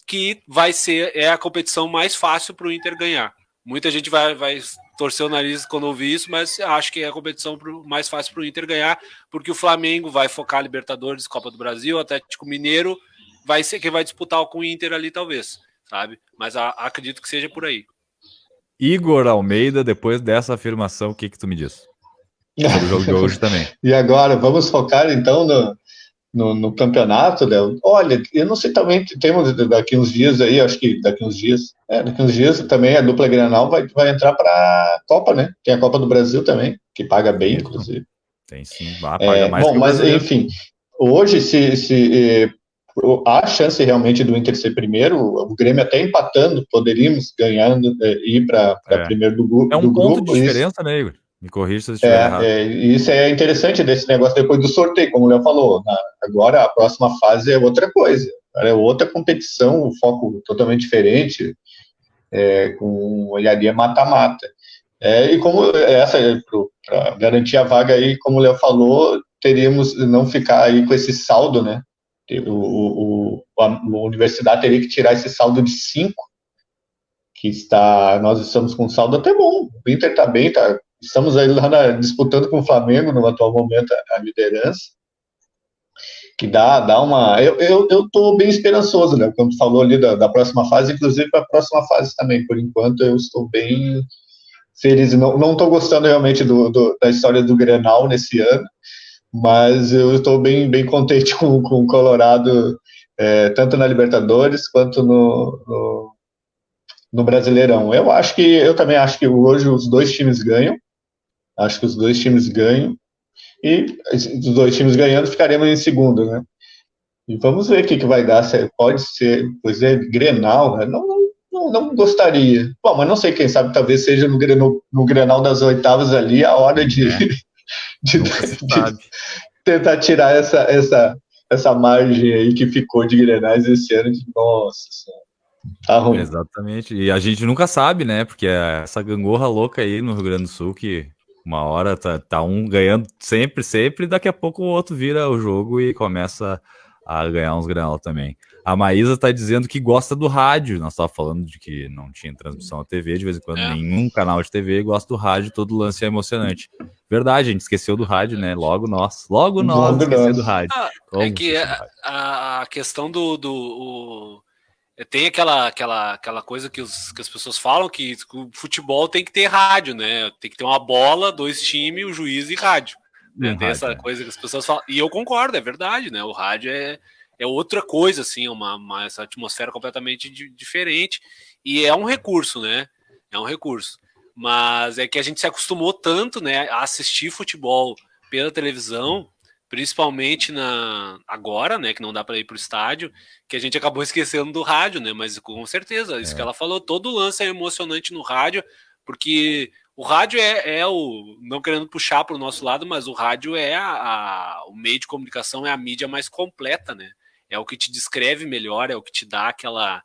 que vai ser é a competição mais fácil para o Inter ganhar. Muita gente vai, vai torcer o nariz quando ouvir isso, mas acho que é a competição mais fácil para o Inter ganhar, porque o Flamengo vai focar Libertadores, Copa do Brasil, Atlético Mineiro vai ser quem vai disputar com o Inter ali, talvez, sabe? Mas a, acredito que seja por aí. Igor Almeida, depois dessa afirmação, o que, que tu me diz? o jogo de hoje também. (laughs) e agora, vamos focar então no, no, no, campeonato, Léo. Olha, eu não sei também, temos daqui uns dias aí, acho que daqui uns dias, é, daqui uns dias também a dupla Granal vai, vai entrar para a Copa, né? Tem a Copa do Brasil também, que paga bem, inclusive. Tem sim, vai, paga é, mais. Bom, mas enfim, hoje se, se eh, há chance realmente do Inter ser primeiro, o Grêmio até empatando, poderíamos ganhando, eh, ir para é. primeiro do, grupo. É um ponto grupo, de diferença, isso. né, Igor? Me corrija se eu estiver é, errado. É, isso é interessante desse negócio depois do sorteio, como o Léo falou. Na, agora a próxima fase é outra coisa. É outra competição, um foco totalmente diferente, é, com olharia mata-mata. É, e como essa, para garantir a vaga aí, como o Léo falou, teríamos não ficar aí com esse saldo, né? O, o, a universidade teria que tirar esse saldo de 5, que está, nós estamos com um saldo até bom. O Inter está bem, está Estamos aí lá na, disputando com o Flamengo no atual momento a, a liderança, que dá, dá uma. Eu, eu, eu tô bem esperançoso, né? Como falou ali da, da próxima fase, inclusive para a próxima fase também. Por enquanto, eu estou bem feliz. Não estou gostando realmente do, do, da história do Grenal nesse ano, mas eu estou bem, bem contente (laughs) com, com o Colorado, é, tanto na Libertadores quanto no, no, no Brasileirão. Eu acho que eu também acho que hoje os dois times ganham. Acho que os dois times ganham. E os dois times ganhando, ficaremos em segundo, né? E vamos ver o que, que vai dar. Pode ser, pois é, Grenal, né? não, não, não, gostaria. Bom, mas não sei, quem sabe talvez seja no, no, no Grenal das oitavas ali a hora de, é. (laughs) de, de, tentar tirar essa, essa, essa margem aí que ficou de Grenais esse ano. De, nossa Tá ruim. Exatamente. E a gente nunca sabe, né? Porque é essa gangorra louca aí no Rio Grande do Sul que uma hora tá, tá um ganhando sempre, sempre, e daqui a pouco o outro vira o jogo e começa a ganhar uns granal também. A Maísa tá dizendo que gosta do rádio. Nós tava falando de que não tinha transmissão na TV, de vez em quando é. nenhum canal de TV gosta do rádio, todo lance é emocionante. Verdade, a gente esqueceu do rádio, né? Logo nós, logo nós esquecemos do rádio. Ah, é que a, a, questão do, do o tem aquela, aquela, aquela coisa que, os, que as pessoas falam que o futebol tem que ter rádio, né? Tem que ter uma bola, dois times, o juiz e rádio. Né? Um tem rádio, essa é. coisa que as pessoas falam. E eu concordo, é verdade, né? O rádio é, é outra coisa, assim, uma, uma essa atmosfera completamente diferente. E é um recurso, né? É um recurso. Mas é que a gente se acostumou tanto, né, a assistir futebol pela televisão principalmente na agora, né, que não dá para ir para o estádio, que a gente acabou (laughs) esquecendo do rádio, né? Mas com certeza, isso é. que ela falou, todo lance é emocionante no rádio, porque o rádio é, é o não querendo puxar para o nosso lado, mas o rádio é a, a, o meio de comunicação é a mídia mais completa, né? É o que te descreve melhor, é o que te dá aquela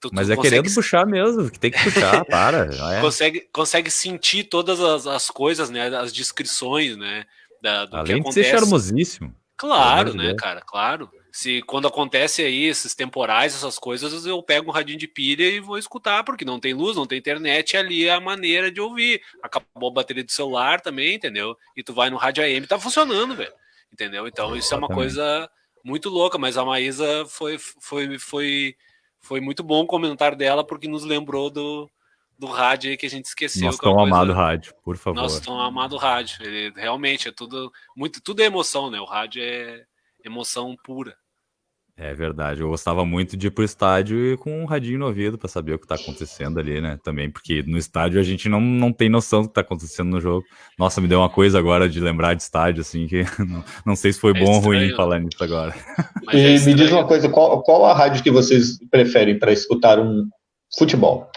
Tu, Mas tu é querendo puxar mesmo, que tem que puxar, (laughs) para. É. Consegue, consegue sentir todas as, as coisas, né? As descrições, né? Da, do Além que acontece. de ser charmosíssimo. Claro, né, cara? Claro. se quando acontece aí esses temporais, essas coisas, eu pego um radinho de pilha e vou escutar, porque não tem luz, não tem internet, ali é a maneira de ouvir. Acabou a bateria do celular também, entendeu? E tu vai no rádio AM, tá funcionando, velho. Entendeu? Então isso é uma coisa muito louca, mas a Maísa foi, foi, foi, foi muito bom o comentário dela, porque nos lembrou do, do rádio aí que a gente esqueceu. Nosso é tão coisa... amado rádio, por favor. Nosso tão amado rádio. Ele, realmente é tudo, muito, tudo é emoção, né? O rádio é emoção pura. É verdade, eu gostava muito de ir pro estádio e com um radinho no ouvido para saber o que tá acontecendo ali, né? Também, porque no estádio a gente não, não tem noção do que tá acontecendo no jogo. Nossa, me deu uma coisa agora de lembrar de estádio, assim, que (laughs) não, não sei se foi é bom ou ruim falar nisso agora. e é me diz uma coisa, qual, qual a rádio que vocês preferem para escutar um futebol?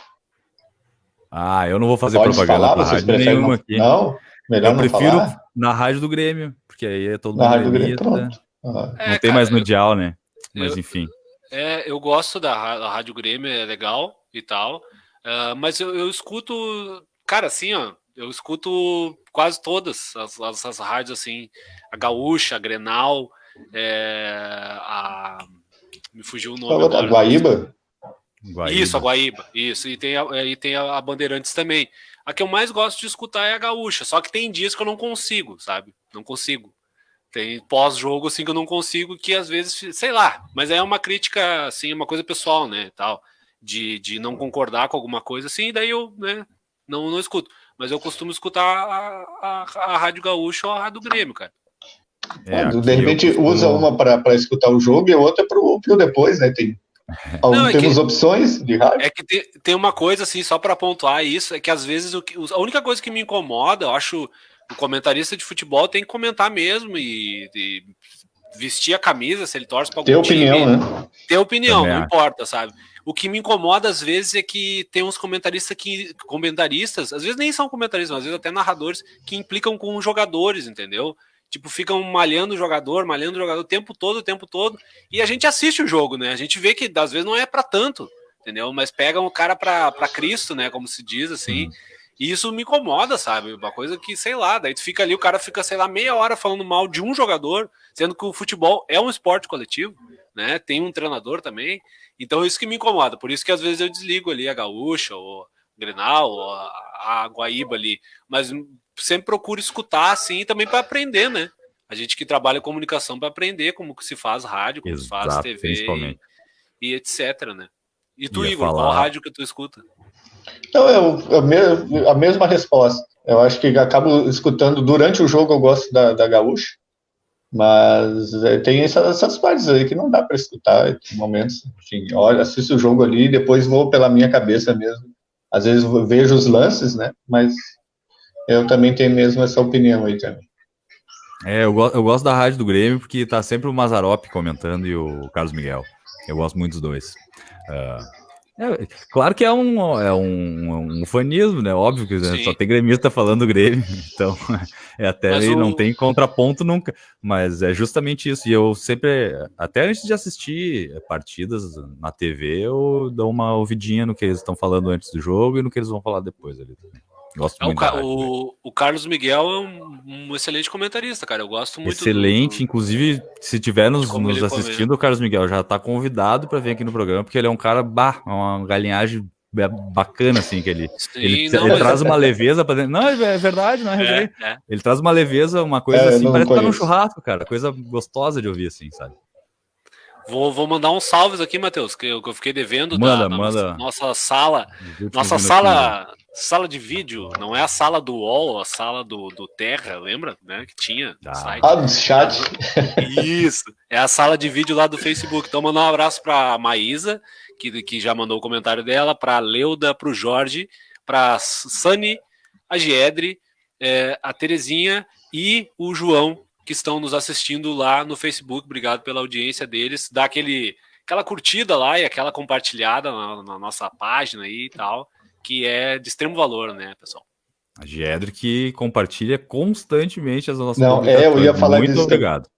Ah, eu não vou fazer Pode propaganda falar, pra rádio nenhuma não, aqui. Não, melhor eu não prefiro falar. na rádio do Grêmio, porque aí é todo mundo na rádio do Grêmio, pronto. Ah. É, não tem cara, mais mundial, né? Mas eu, enfim. É, eu gosto da, da Rádio Grêmio, é legal e tal. Uh, mas eu, eu, escuto, cara, assim, ó, eu escuto quase todas as, as, as rádios, assim, a Gaúcha, a Grenal, é, a. Me fugiu o nome. agora, a Guaíba? Guaíba? Isso, a Guaíba, isso. E tem, a, e tem a Bandeirantes também. A que eu mais gosto de escutar é a Gaúcha, só que tem dias que eu não consigo, sabe? Não consigo. Tem pós-jogo, assim, que eu não consigo, que às vezes, sei lá, mas é uma crítica, assim, uma coisa pessoal, né, tal, de, de não concordar com alguma coisa, assim, e daí eu, né, não, não escuto. Mas eu costumo escutar a, a, a Rádio Gaúcha ou a Rádio Grêmio, cara. É, de repente costumo... usa uma para escutar o jogo e a outra para o depois, né? Tem, (laughs) não, é temos que, opções de rádio. É que tem, tem uma coisa assim, só para pontuar isso, é que às vezes o, a única coisa que me incomoda, eu acho o comentarista de futebol tem que comentar mesmo e, e vestir a camisa se ele torce para algum Ter opinião, né? Ter opinião, Também não importa, sabe? O que me incomoda às vezes é que tem uns comentaristas que comentaristas, às vezes nem são comentaristas, mas às vezes até narradores que implicam com os jogadores, entendeu? Tipo, ficam malhando o jogador, malhando o jogador o tempo todo, o tempo todo. E a gente assiste o jogo, né? A gente vê que às vezes não é para tanto, entendeu? Mas pegam o cara para Cristo, né? Como se diz assim. Hum. E isso me incomoda, sabe? Uma coisa que, sei lá, daí tu fica ali, o cara fica, sei lá, meia hora falando mal de um jogador, sendo que o futebol é um esporte coletivo, né? Tem um treinador também. Então isso que me incomoda. Por isso que às vezes eu desligo ali a gaúcha, ou Grenal, ou a, a Guaíba ali. Mas sempre procuro escutar, assim, também para aprender, né? A gente que trabalha comunicação para aprender como que se faz rádio, como Exato, se faz TV e, e, etc, né? E tu, Ia Igor, falar... qual rádio que tu escuta? Então, eu, a mesma resposta. Eu acho que acabo escutando durante o jogo, eu gosto da, da Gaúcha, mas é, tem essas, essas, partes aí que não dá para escutar em momentos. Enfim, olha, assisto o jogo ali e depois vou pela minha cabeça mesmo. Às vezes vejo os lances, né? Mas eu também tenho mesmo essa opinião aí também. É, eu, eu gosto da rádio do Grêmio porque tá sempre o Mazarop comentando e o Carlos Miguel. Eu gosto muito dos dois. Uh, é, claro que é um, é um, um fanismo, né? Óbvio que né? só tem gremista falando Grêmio, (laughs) então é até o... não tem contraponto nunca, mas é justamente isso. E eu sempre, até antes de assistir partidas na TV, eu dou uma ouvidinha no que eles estão falando antes do jogo e no que eles vão falar depois ali também. Gosto é, muito o, o, o, Carlos Miguel é um, um, excelente comentarista, cara. Eu gosto muito. Excelente, do, inclusive, se tiver nos, nos assistindo, o Carlos Miguel já está convidado para vir aqui no programa, porque ele é um cara, bah, uma galinhagem bacana, assim, que ele, Sim, ele, não, ele mas... traz uma leveza para dentro. Não, é verdade, não é, é, é, Ele traz uma leveza, uma coisa é, assim, parece que tá num churrasco, cara. Coisa gostosa de ouvir, assim, sabe? Vou, vou mandar uns salves aqui, Matheus, que eu, que eu fiquei devendo manda, da, manda. Nossa, nossa sala. Nossa sala sala de vídeo, não é a sala do UOL, a sala do, do Terra, lembra? Né? Que tinha ah, ah, do chat. Isso, é a sala de vídeo lá do Facebook. Então, mandar um abraço para a Maísa, que, que já mandou o comentário dela, para a Leuda, para o Jorge, para a Sani, a Giedre, é, a Terezinha e o João, que estão nos assistindo lá no Facebook. Obrigado pela audiência deles. Dá aquele, aquela curtida lá e aquela compartilhada na, na nossa página aí e tal que é de extremo valor, né, pessoal? A Giedre que compartilha constantemente as nossas Não, é, eu ia falar Muito obrigado.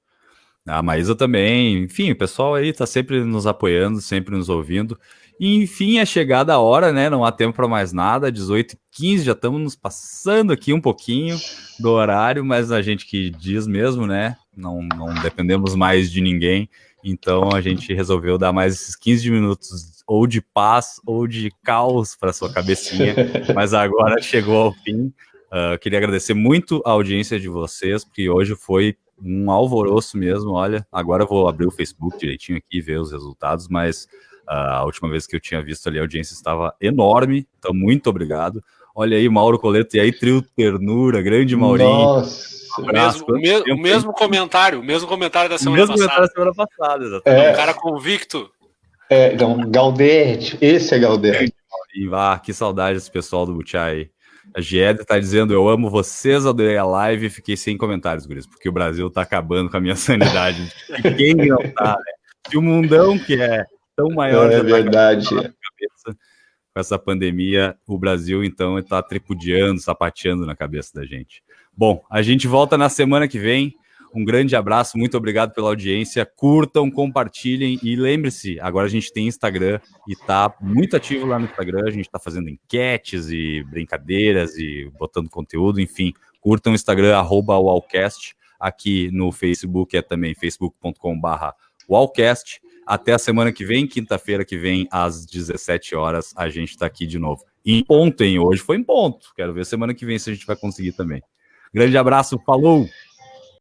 A Maísa também. Enfim, o pessoal aí tá sempre nos apoiando, sempre nos ouvindo. E, enfim, é chegada a hora, né? Não há tempo para mais nada. 18h15, já estamos nos passando aqui um pouquinho do horário, mas a gente que diz mesmo, né? Não, não dependemos mais de ninguém. Então a gente resolveu dar mais esses 15 minutos ou de paz ou de caos para sua cabecinha. (laughs) mas agora chegou ao fim. Uh, queria agradecer muito a audiência de vocês, porque hoje foi um alvoroço mesmo. Olha, agora eu vou abrir o Facebook direitinho aqui e ver os resultados, mas uh, a última vez que eu tinha visto ali a audiência estava enorme. Então, muito obrigado. Olha aí, Mauro Coleto, e aí, Trio Ternura, grande Maurinho. Nossa. Um abraço, o mesmo, o, o mesmo comentário, o mesmo comentário da semana passada. O mesmo comentário da semana passada, exatamente. É, um cara convicto. É, não, Galdete, esse é Galdete. Ah, que saudade desse pessoal do Buchai. A Giede tá dizendo: Eu amo vocês, adorei a live e fiquei sem comentários, Guris, porque o Brasil tá acabando com a minha (laughs) sanidade. E quem não tá, né? Se o mundão que é tão maior. É verdade. Cabeça, com essa pandemia, o Brasil então está tripudiando, sapateando na cabeça da gente. Bom, a gente volta na semana que vem. Um grande abraço, muito obrigado pela audiência. Curtam, compartilhem e lembre-se, agora a gente tem Instagram e tá muito ativo lá no Instagram. A gente está fazendo enquetes e brincadeiras e botando conteúdo, enfim. Curtam o Instagram, arroba Wallcast. Aqui no Facebook é também facebook.com/barra Wallcast. Até a semana que vem, quinta-feira que vem, às 17 horas, a gente está aqui de novo. Em ponto, hein? Hoje foi em ponto. Quero ver semana que vem se a gente vai conseguir também. Grande abraço, falou!